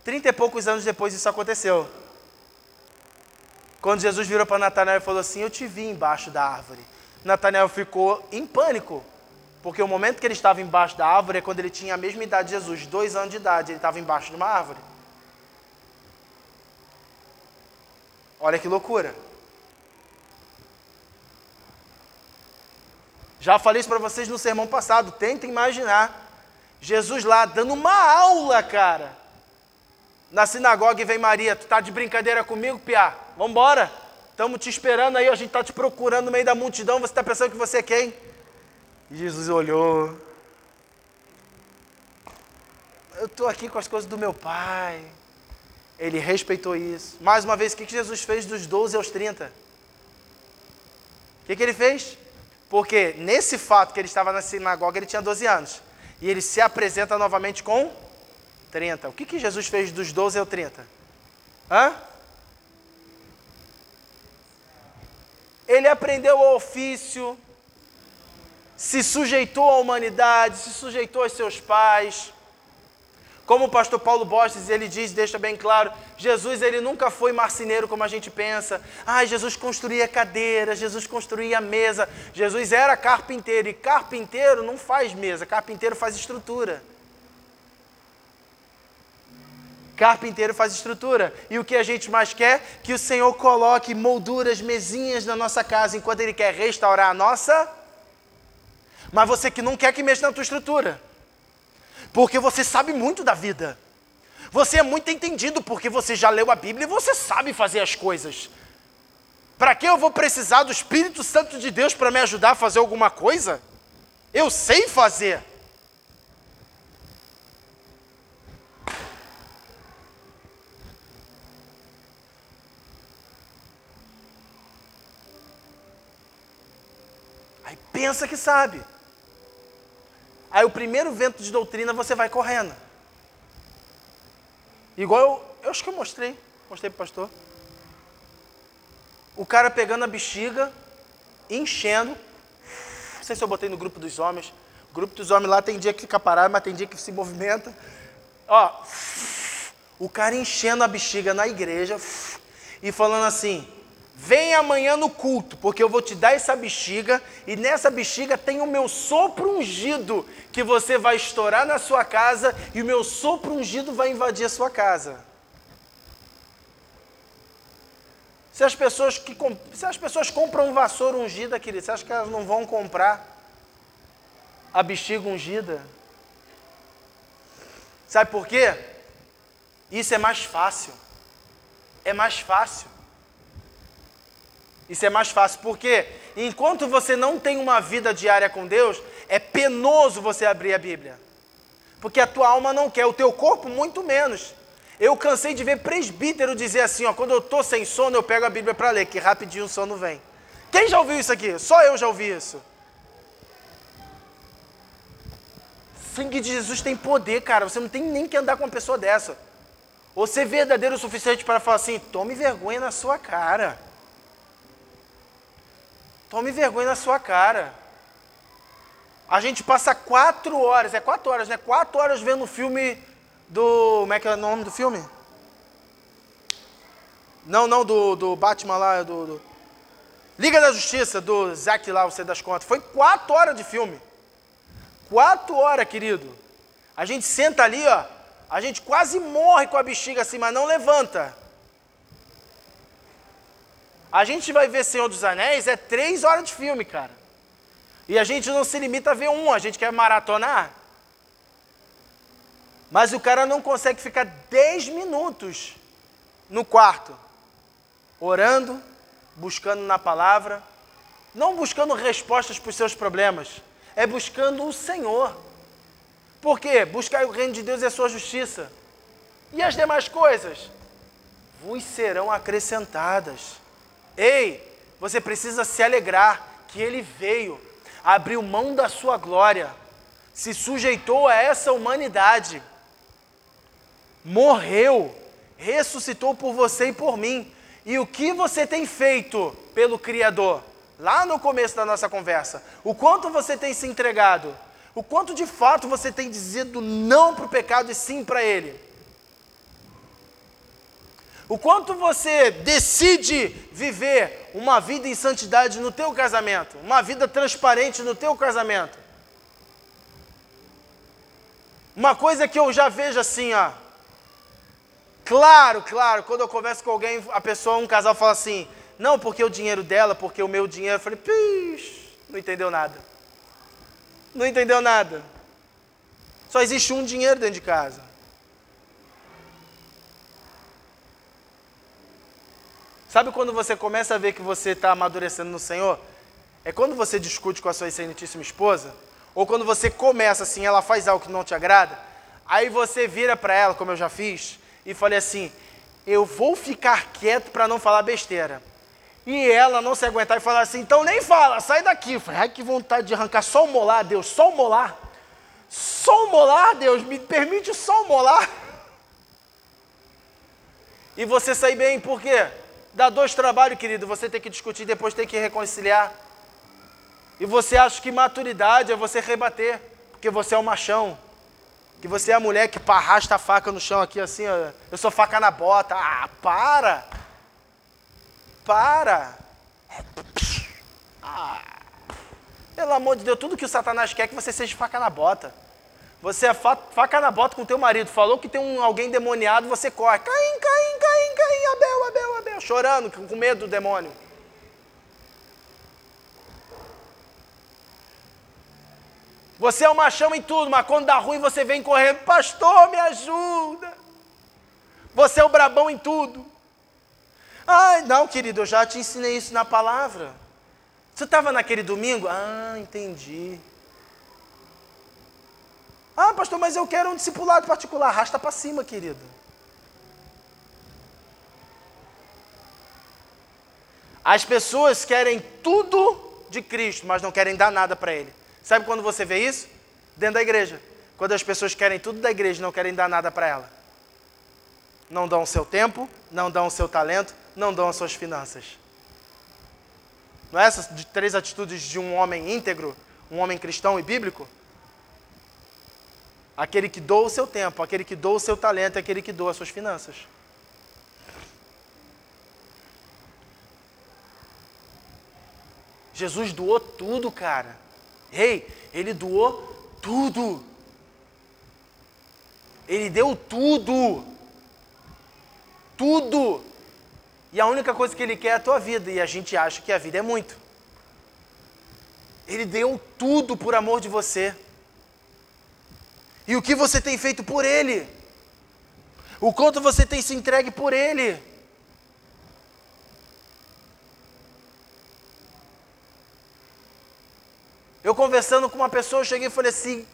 Trinta e poucos anos depois isso aconteceu. Quando Jesus virou para Natanael e falou assim: Eu te vi embaixo da árvore. Natanael ficou em pânico, porque o momento que ele estava embaixo da árvore é quando ele tinha a mesma idade de Jesus, dois anos de idade, ele estava embaixo de uma árvore. Olha que loucura. Já falei isso para vocês no sermão passado, tenta imaginar. Jesus lá dando uma aula, cara. Na sinagoga e vem Maria, tu tá de brincadeira comigo, Piá? Vamos embora. Estamos te esperando aí, a gente está te procurando no meio da multidão, você está pensando que você é quem? E Jesus olhou. Eu estou aqui com as coisas do meu pai. Ele respeitou isso. Mais uma vez, o que Jesus fez dos 12 aos 30? O que, que ele fez? Porque nesse fato que ele estava na sinagoga, ele tinha 12 anos. E ele se apresenta novamente com 30. O que, que Jesus fez dos 12 aos 30? Hã? Ele aprendeu o ofício, se sujeitou à humanidade, se sujeitou aos seus pais. Como o pastor Paulo Bostes, ele diz, deixa bem claro, Jesus ele nunca foi marceneiro como a gente pensa. Ah, Jesus construía cadeira, Jesus construía mesa. Jesus era carpinteiro e carpinteiro não faz mesa, carpinteiro faz estrutura. Carpinteiro faz estrutura. E o que a gente mais quer? Que o Senhor coloque molduras, mesinhas na nossa casa enquanto Ele quer restaurar a nossa. Mas você que não quer que mexa na tua estrutura porque você sabe muito da vida. Você é muito entendido porque você já leu a Bíblia e você sabe fazer as coisas. Para que eu vou precisar do Espírito Santo de Deus para me ajudar a fazer alguma coisa? Eu sei fazer. Aí pensa que sabe. Aí o primeiro vento de doutrina você vai correndo. Igual eu, eu acho que eu mostrei, mostrei para o pastor. O cara pegando a bexiga, enchendo. Não sei se eu botei no grupo dos homens. O grupo dos homens lá tem dia que fica parado, mas tem dia que se movimenta. Ó, o cara enchendo a bexiga na igreja e falando assim: Vem amanhã no culto, porque eu vou te dar essa bexiga, e nessa bexiga tem o meu sopro ungido, que você vai estourar na sua casa, e o meu sopro ungido vai invadir a sua casa. Se as pessoas, que, se as pessoas compram vassoura ungida, querido, você acha que elas não vão comprar a bexiga ungida? Sabe por quê? Isso é mais fácil. É mais fácil. Isso é mais fácil, porque enquanto você não tem uma vida diária com Deus, é penoso você abrir a Bíblia. Porque a tua alma não quer, o teu corpo muito menos. Eu cansei de ver presbítero dizer assim, ó, quando eu estou sem sono, eu pego a Bíblia para ler, que rapidinho o sono vem. Quem já ouviu isso aqui? Só eu já ouvi isso. O sangue de Jesus tem poder, cara. Você não tem nem que andar com uma pessoa dessa. Ou ser verdadeiro o suficiente para falar assim: tome vergonha na sua cara. Tome vergonha na sua cara. A gente passa quatro horas, é quatro horas, né? Quatro horas vendo o filme do. Como é que é o nome do filme? Não, não, do, do Batman lá, do, do Liga da Justiça, do Zack lá, você das contas. Foi quatro horas de filme. Quatro horas, querido. A gente senta ali, ó. A gente quase morre com a bexiga assim, mas não levanta. A gente vai ver Senhor dos Anéis, é três horas de filme, cara. E a gente não se limita a ver um, a gente quer maratonar. Mas o cara não consegue ficar dez minutos no quarto, orando, buscando na palavra, não buscando respostas para os seus problemas, é buscando o Senhor. Por quê? Buscar o reino de Deus e a sua justiça. E as demais coisas vos serão acrescentadas. Ei, você precisa se alegrar que ele veio, abriu mão da sua glória, se sujeitou a essa humanidade, morreu, ressuscitou por você e por mim. E o que você tem feito pelo Criador? Lá no começo da nossa conversa, o quanto você tem se entregado, o quanto de fato você tem dizido não para o pecado e sim para ele. O quanto você decide viver uma vida em santidade no teu casamento, uma vida transparente no teu casamento. Uma coisa que eu já vejo assim, ó. Claro, claro, quando eu converso com alguém, a pessoa, um casal fala assim: "Não, porque o dinheiro dela, porque o meu dinheiro". Eu falei: "Pish, não entendeu nada". Não entendeu nada. Só existe um dinheiro dentro de casa. Sabe quando você começa a ver que você está amadurecendo no Senhor? É quando você discute com a sua excelentíssima esposa, ou quando você começa assim, ela faz algo que não te agrada, aí você vira para ela, como eu já fiz, e falei assim: eu vou ficar quieto para não falar besteira. E ela não se aguentar e falar assim: então nem fala, sai daqui. Eu falei: ai que vontade de arrancar só o molar, Deus, só o molar. Só o molar, Deus, me permite só o molar. E você sair bem, por quê? Dá dois trabalhos, querido, você tem que discutir, depois tem que reconciliar. E você acha que maturidade é você rebater, porque você é o machão. Que você é a mulher que arrasta a faca no chão aqui assim, ó, eu sou faca na bota. Ah, para! Para! Ah, pelo amor de Deus, tudo que o Satanás quer é que você seja faca na bota. Você é faca na bota com teu marido. Falou que tem um, alguém demoniado, você corre. Caim, Caim, Caim, Caim, Abel, Abel, Abel. Chorando, com medo do demônio. Você é um machão em tudo, mas quando dá ruim você vem correndo. Pastor, me ajuda. Você é o brabão em tudo. Ai, não, querido, eu já te ensinei isso na palavra. Você estava naquele domingo? Ah, entendi. Ah, pastor, mas eu quero um discipulado particular. Arrasta para cima, querido. As pessoas querem tudo de Cristo, mas não querem dar nada para Ele. Sabe quando você vê isso? Dentro da igreja. Quando as pessoas querem tudo da igreja, não querem dar nada para ela. Não dão o seu tempo, não dão o seu talento, não dão as suas finanças. Não é essas três atitudes de um homem íntegro, um homem cristão e bíblico? Aquele que doa o seu tempo, aquele que doa o seu talento, aquele que doa as suas finanças. Jesus doou tudo, cara. Ei, ele doou tudo. Ele deu tudo. Tudo. E a única coisa que ele quer é a tua vida. E a gente acha que a vida é muito. Ele deu tudo por amor de você. E o que você tem feito por Ele? O quanto você tem se entregue por Ele? Eu conversando com uma pessoa, eu cheguei e falei assim: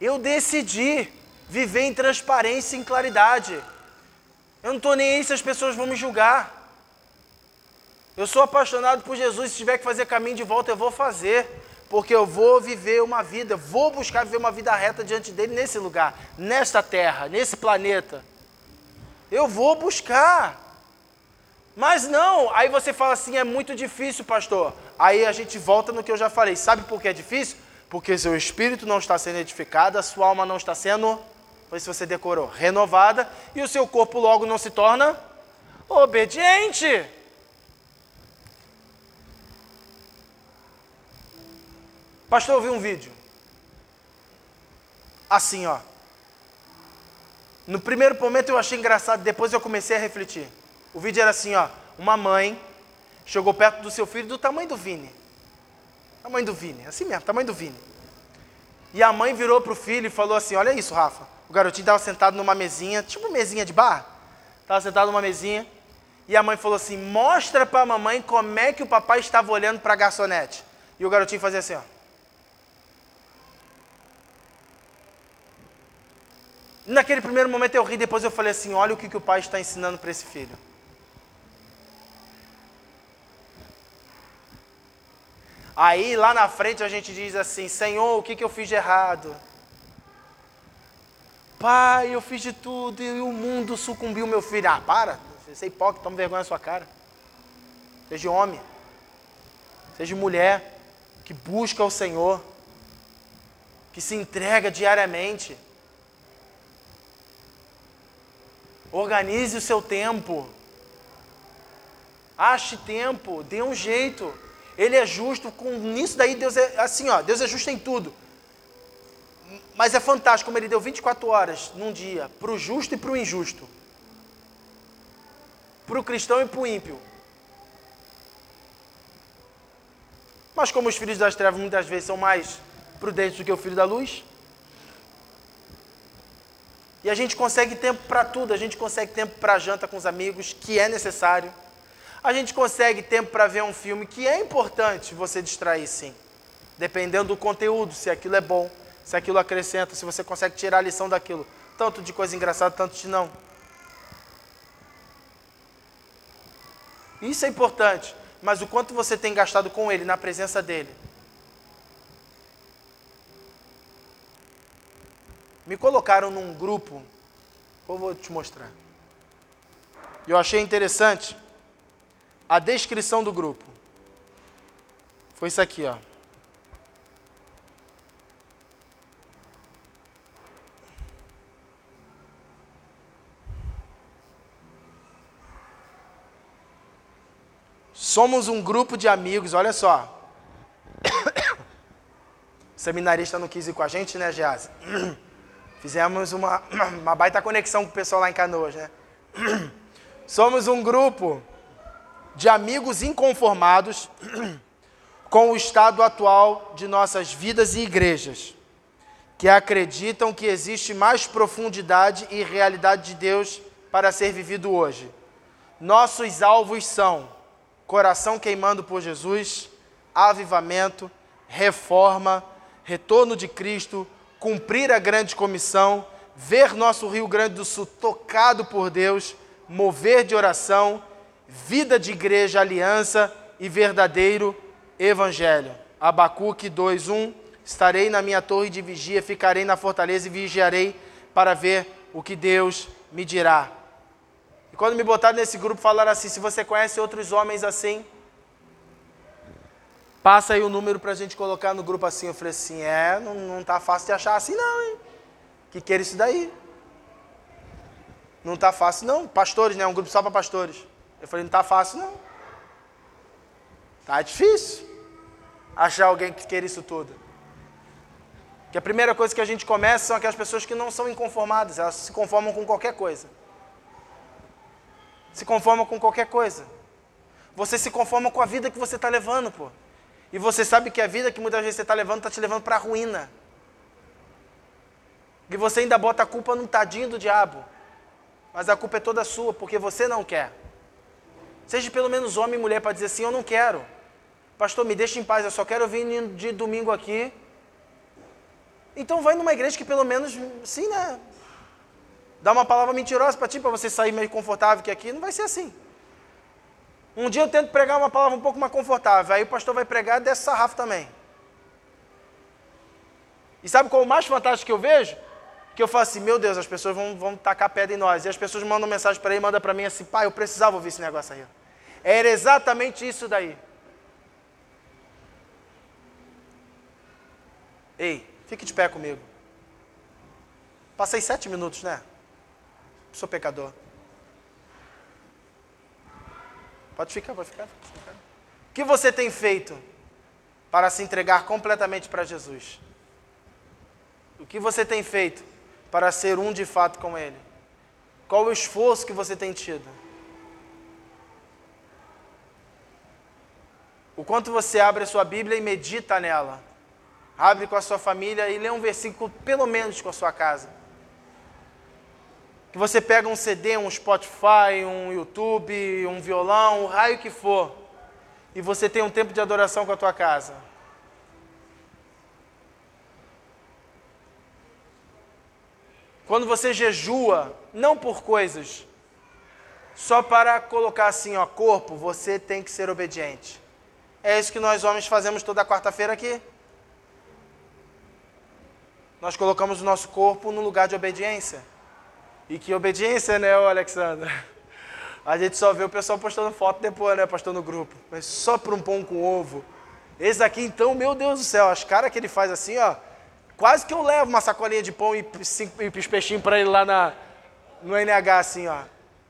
eu decidi viver em transparência e em claridade. Eu não estou nem aí se as pessoas vão me julgar. Eu sou apaixonado por Jesus, se tiver que fazer caminho de volta, eu vou fazer porque eu vou viver uma vida, vou buscar viver uma vida reta diante dele nesse lugar, nesta terra, nesse planeta. Eu vou buscar. Mas não, aí você fala assim, é muito difícil, pastor. Aí a gente volta no que eu já falei. Sabe por que é difícil? Porque seu espírito não está sendo edificado, a sua alma não está sendo, foi se você decorou, renovada, e o seu corpo logo não se torna obediente. Pastor, eu vi um vídeo. Assim, ó. No primeiro momento eu achei engraçado, depois eu comecei a refletir. O vídeo era assim, ó. Uma mãe chegou perto do seu filho do tamanho do Vini. Tamanho do Vini, assim mesmo, tamanho do Vini. E a mãe virou para o filho e falou assim: Olha isso, Rafa. O garotinho estava sentado numa mesinha, tipo mesinha de bar. Estava sentado numa mesinha. E a mãe falou assim: Mostra para a mamãe como é que o papai estava olhando para a garçonete. E o garotinho fazia assim: ó. Naquele primeiro momento eu ri, depois eu falei assim: olha o que, que o pai está ensinando para esse filho. Aí lá na frente a gente diz assim: Senhor, o que, que eu fiz de errado? Pai, eu fiz de tudo e o mundo sucumbiu, meu filho. Ah, para, você é hipócrita, toma vergonha na sua cara. Seja homem, seja mulher, que busca o Senhor, que se entrega diariamente. Organize o seu tempo. Ache tempo, dê um jeito. Ele é justo, com nisso daí Deus é assim, ó, Deus é justo em tudo. Mas é fantástico como ele deu 24 horas num dia para o justo e para o injusto. Para o cristão e para o ímpio. Mas como os filhos das trevas muitas vezes são mais prudentes do que o filho da luz, e a gente consegue tempo para tudo, a gente consegue tempo para janta com os amigos, que é necessário. A gente consegue tempo para ver um filme, que é importante você distrair sim. Dependendo do conteúdo, se aquilo é bom, se aquilo acrescenta, se você consegue tirar a lição daquilo. Tanto de coisa engraçada, tanto de não. Isso é importante, mas o quanto você tem gastado com ele, na presença dele, me colocaram num grupo, eu vou te mostrar. Eu achei interessante a descrição do grupo. Foi isso aqui, ó. Somos um grupo de amigos, olha só. Seminarista não quis ir com a gente, né, Gease? Fizemos uma, uma baita conexão com o pessoal lá em Canoas, né? Somos um grupo de amigos inconformados com o estado atual de nossas vidas e igrejas, que acreditam que existe mais profundidade e realidade de Deus para ser vivido hoje. Nossos alvos são coração queimando por Jesus, avivamento, reforma, retorno de Cristo, cumprir a grande comissão, ver nosso Rio Grande do Sul tocado por Deus, mover de oração, vida de igreja, aliança e verdadeiro evangelho. Abacuque 2:1 Estarei na minha torre de vigia, ficarei na fortaleza e vigiarei para ver o que Deus me dirá. E quando me botaram nesse grupo, falaram assim: se você conhece outros homens assim, Passa aí o número para a gente colocar no grupo assim. Eu falei assim, é, não, não tá fácil de achar assim não, hein? Que queira isso daí. Não tá fácil não. Pastores, né? Um grupo só para pastores. Eu falei, não tá fácil não. Tá difícil achar alguém que queira isso tudo. Que a primeira coisa que a gente começa são aquelas pessoas que não são inconformadas, elas se conformam com qualquer coisa. Se conformam com qualquer coisa. Você se conforma com a vida que você está levando, pô. E você sabe que a vida que muitas vezes você está levando está te levando para a ruína. E você ainda bota a culpa num tadinho do diabo. Mas a culpa é toda sua, porque você não quer. Seja pelo menos homem e mulher para dizer assim: Eu não quero. Pastor, me deixa em paz, eu só quero vir de domingo aqui. Então vai numa igreja que pelo menos, sim, né? Dá uma palavra mentirosa para ti, para você sair meio confortável que aqui. Não vai ser assim. Um dia eu tento pregar uma palavra um pouco mais confortável, aí o pastor vai pregar dessa sarrafo também. E sabe qual é o mais fantástico que eu vejo? Que eu falo assim, meu Deus, as pessoas vão, vão tacar pedra em nós. E as pessoas mandam mensagem para ele, mandam para mim assim, pai, eu precisava ouvir esse negócio aí. Era exatamente isso daí. Ei, fique de pé comigo. Passei sete minutos, né? Sou pecador. Pode ficar, pode ficar. O que você tem feito para se entregar completamente para Jesus? O que você tem feito para ser um de fato com Ele? Qual o esforço que você tem tido? O quanto você abre a sua Bíblia e medita nela. Abre com a sua família e lê um versículo, pelo menos, com a sua casa. Que você pega um CD, um Spotify, um YouTube, um violão, o raio que for, e você tem um tempo de adoração com a tua casa. Quando você jejua, não por coisas, só para colocar assim, ó, corpo, você tem que ser obediente. É isso que nós homens fazemos toda quarta-feira aqui. Nós colocamos o nosso corpo no lugar de obediência. E que obediência, né, Alexandre? A gente só vê o pessoal postando foto depois, né, postando no grupo. Mas só para um pão com ovo. Esse aqui, então, meu Deus do céu, as caras que ele faz assim, ó. Quase que eu levo uma sacolinha de pão e cinco e peixinhos para ele lá na, no NH, assim, ó.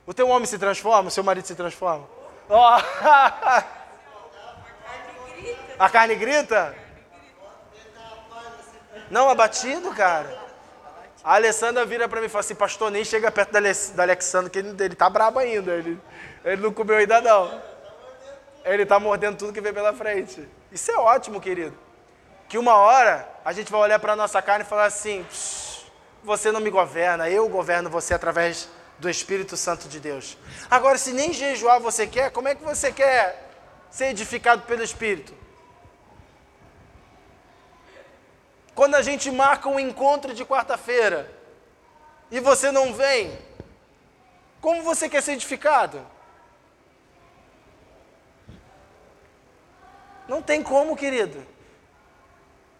O teu homem se transforma, o seu marido se transforma? Ó. A carne grita? Não, abatido, cara. A Alessandra vira para mim e fala assim, pastor, nem chega perto da, da Alexandra, que ele, ele tá brabo ainda. Ele, ele não comeu ainda não. Ele tá mordendo tudo que vem pela frente. Isso é ótimo, querido. Que uma hora a gente vai olhar para nossa carne e falar assim, você não me governa, eu governo você através do Espírito Santo de Deus. Agora, se nem jejuar você quer, como é que você quer ser edificado pelo Espírito? Quando a gente marca um encontro de quarta-feira e você não vem, como você quer ser edificado? Não tem como, querido.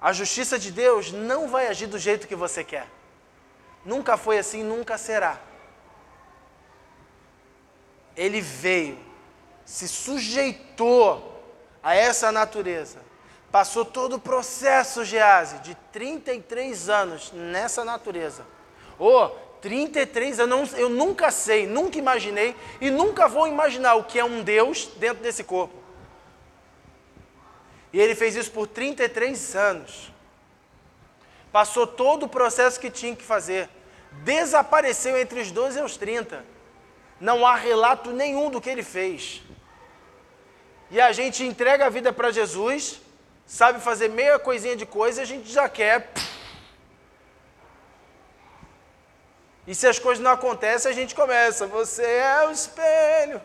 A justiça de Deus não vai agir do jeito que você quer. Nunca foi assim, nunca será. Ele veio, se sujeitou a essa natureza Passou todo o processo, Gease, de 33 anos nessa natureza. Oh, 33 anos, eu nunca sei, nunca imaginei e nunca vou imaginar o que é um Deus dentro desse corpo. E ele fez isso por 33 anos. Passou todo o processo que tinha que fazer. Desapareceu entre os 12 e os 30. Não há relato nenhum do que ele fez. E a gente entrega a vida para Jesus sabe fazer meia coisinha de coisa, a gente já quer. E se as coisas não acontecem, a gente começa. Você é o espelho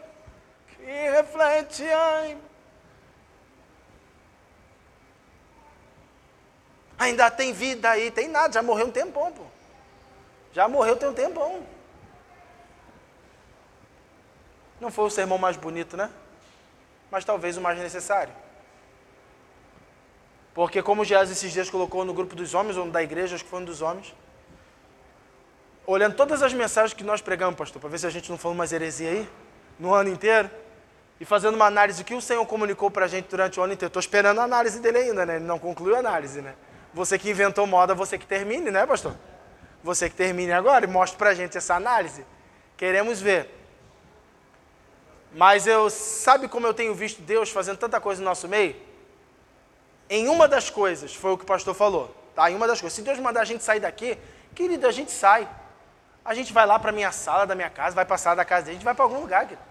que reflete a. Ainda tem vida aí, tem nada, já morreu um tempão, pô. Já morreu tem um tempão. Não foi o sermão mais bonito, né? Mas talvez o mais necessário. Porque como Geás esses dias colocou no grupo dos homens, ou da igreja, acho que foi um dos homens, olhando todas as mensagens que nós pregamos, pastor, para ver se a gente não falou mais heresia aí, no ano inteiro, e fazendo uma análise que o Senhor comunicou para a gente durante o ano inteiro. Estou esperando a análise dele ainda, né? Ele não concluiu a análise, né? Você que inventou moda, você que termine, né, pastor? Você que termine agora e mostre para a gente essa análise. Queremos ver. Mas eu, sabe como eu tenho visto Deus fazendo tanta coisa no nosso meio? Em uma das coisas, foi o que o pastor falou, tá? Em uma das coisas. Se Deus mandar a gente sair daqui, querido, a gente sai. A gente vai lá para a minha sala da minha casa, vai passar da casa dele, a gente vai para algum lugar, querido.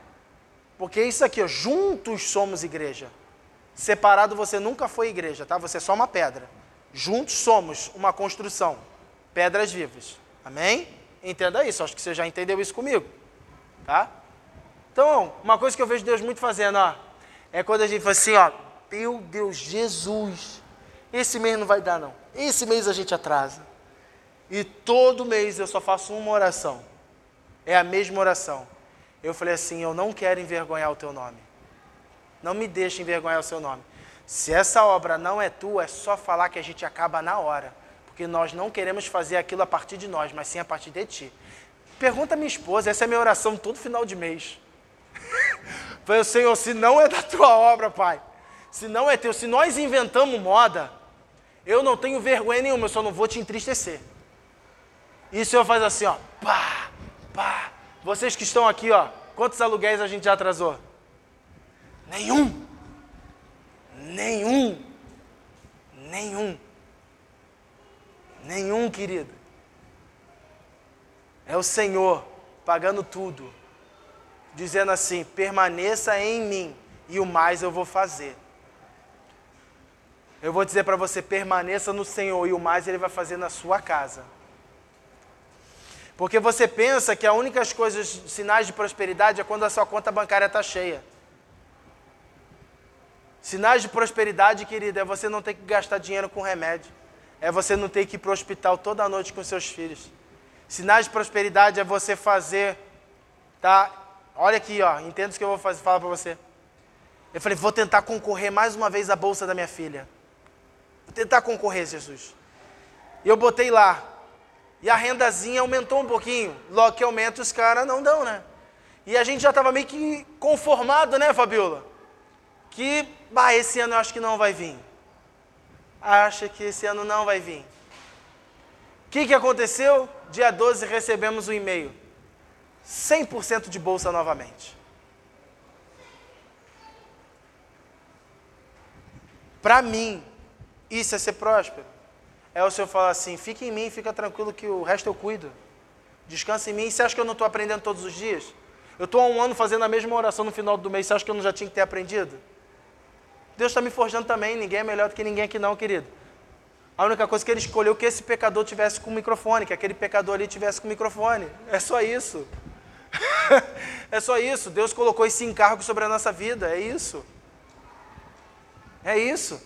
Porque isso aqui, ó, juntos somos igreja. Separado você nunca foi igreja, tá? Você é só uma pedra. Juntos somos uma construção. Pedras vivas. Amém? Entenda isso, acho que você já entendeu isso comigo. Tá? Então, uma coisa que eu vejo Deus muito fazendo, ó, é quando a gente fala assim, ó, meu Deus, Jesus, esse mês não vai dar não. Esse mês a gente atrasa. E todo mês eu só faço uma oração. É a mesma oração. Eu falei assim: eu não quero envergonhar o teu nome. Não me deixe envergonhar o seu nome. Se essa obra não é tua, é só falar que a gente acaba na hora. Porque nós não queremos fazer aquilo a partir de nós, mas sim a partir de ti. Pergunta minha esposa, essa é a minha oração todo final de mês. Falei, Senhor, se não é da tua obra, Pai, se não é teu, se nós inventamos moda, eu não tenho vergonha nenhuma, eu só não vou te entristecer. E o Senhor faz assim, ó, pá, pá. Vocês que estão aqui, ó, quantos aluguéis a gente já atrasou? Nenhum. Nenhum. Nenhum. Nenhum, querido. É o Senhor pagando tudo, dizendo assim: permaneça em mim e o mais eu vou fazer. Eu vou dizer para você: permaneça no Senhor e o mais Ele vai fazer na sua casa. Porque você pensa que a única coisas, sinais de prosperidade é quando a sua conta bancária está cheia. Sinais de prosperidade, querida, é você não ter que gastar dinheiro com remédio. É você não ter que ir para o hospital toda noite com seus filhos. Sinais de prosperidade é você fazer, tá? Olha aqui, ó, entenda o que eu vou fazer, falar para você. Eu falei, vou tentar concorrer mais uma vez à bolsa da minha filha. Vou tentar concorrer, Jesus. E eu botei lá. E a rendazinha aumentou um pouquinho. Logo que aumenta, os caras não dão, né? E a gente já estava meio que conformado, né, Fabiola? Que, bah, esse ano eu acho que não vai vir. Acha que esse ano não vai vir. O que, que aconteceu? Dia 12 recebemos um e-mail. 100% de bolsa novamente. Para mim, isso é ser próspero. É o Senhor falar assim: fica em mim, fica tranquilo que o resto eu cuido. Descansa em mim. Você acha que eu não estou aprendendo todos os dias? Eu estou há um ano fazendo a mesma oração no final do mês. Você acha que eu não já tinha que ter aprendido? Deus está me forjando também. Ninguém é melhor do que ninguém aqui, não, querido. A única coisa que ele escolheu que esse pecador tivesse com o microfone, que aquele pecador ali tivesse com o microfone. É só isso. é só isso. Deus colocou esse encargo sobre a nossa vida. É isso. É isso.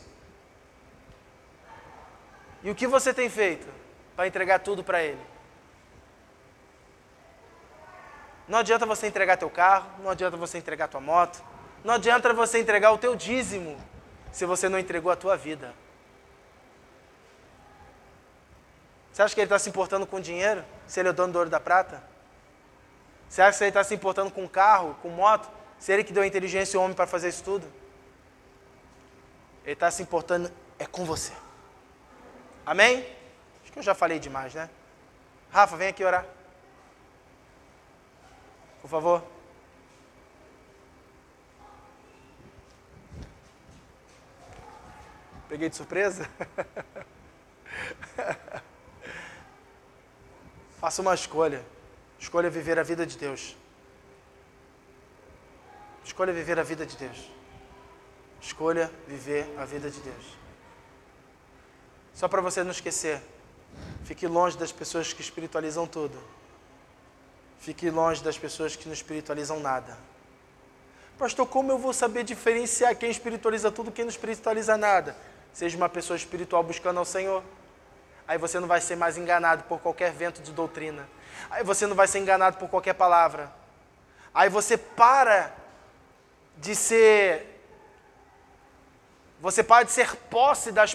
E o que você tem feito para entregar tudo para Ele? Não adianta você entregar teu carro, não adianta você entregar tua moto, não adianta você entregar o teu dízimo se você não entregou a tua vida. Você acha que ele está se importando com dinheiro? Se ele é o dono do ouro da prata? Você acha que ele está se importando com carro, com moto? Se ele que deu a inteligência o homem para fazer isso tudo? Ele está se importando é com você. Amém? Acho que eu já falei demais, né? Rafa, vem aqui orar. Por favor. Peguei de surpresa? Faça uma escolha. Escolha viver a vida de Deus. Escolha viver a vida de Deus. Escolha viver a vida de Deus. Só para você não esquecer, fique longe das pessoas que espiritualizam tudo. Fique longe das pessoas que não espiritualizam nada. Pastor, como eu vou saber diferenciar quem espiritualiza tudo e quem não espiritualiza nada? Seja uma pessoa espiritual buscando ao Senhor. Aí você não vai ser mais enganado por qualquer vento de doutrina. Aí você não vai ser enganado por qualquer palavra. Aí você para de ser. Você para de ser posse das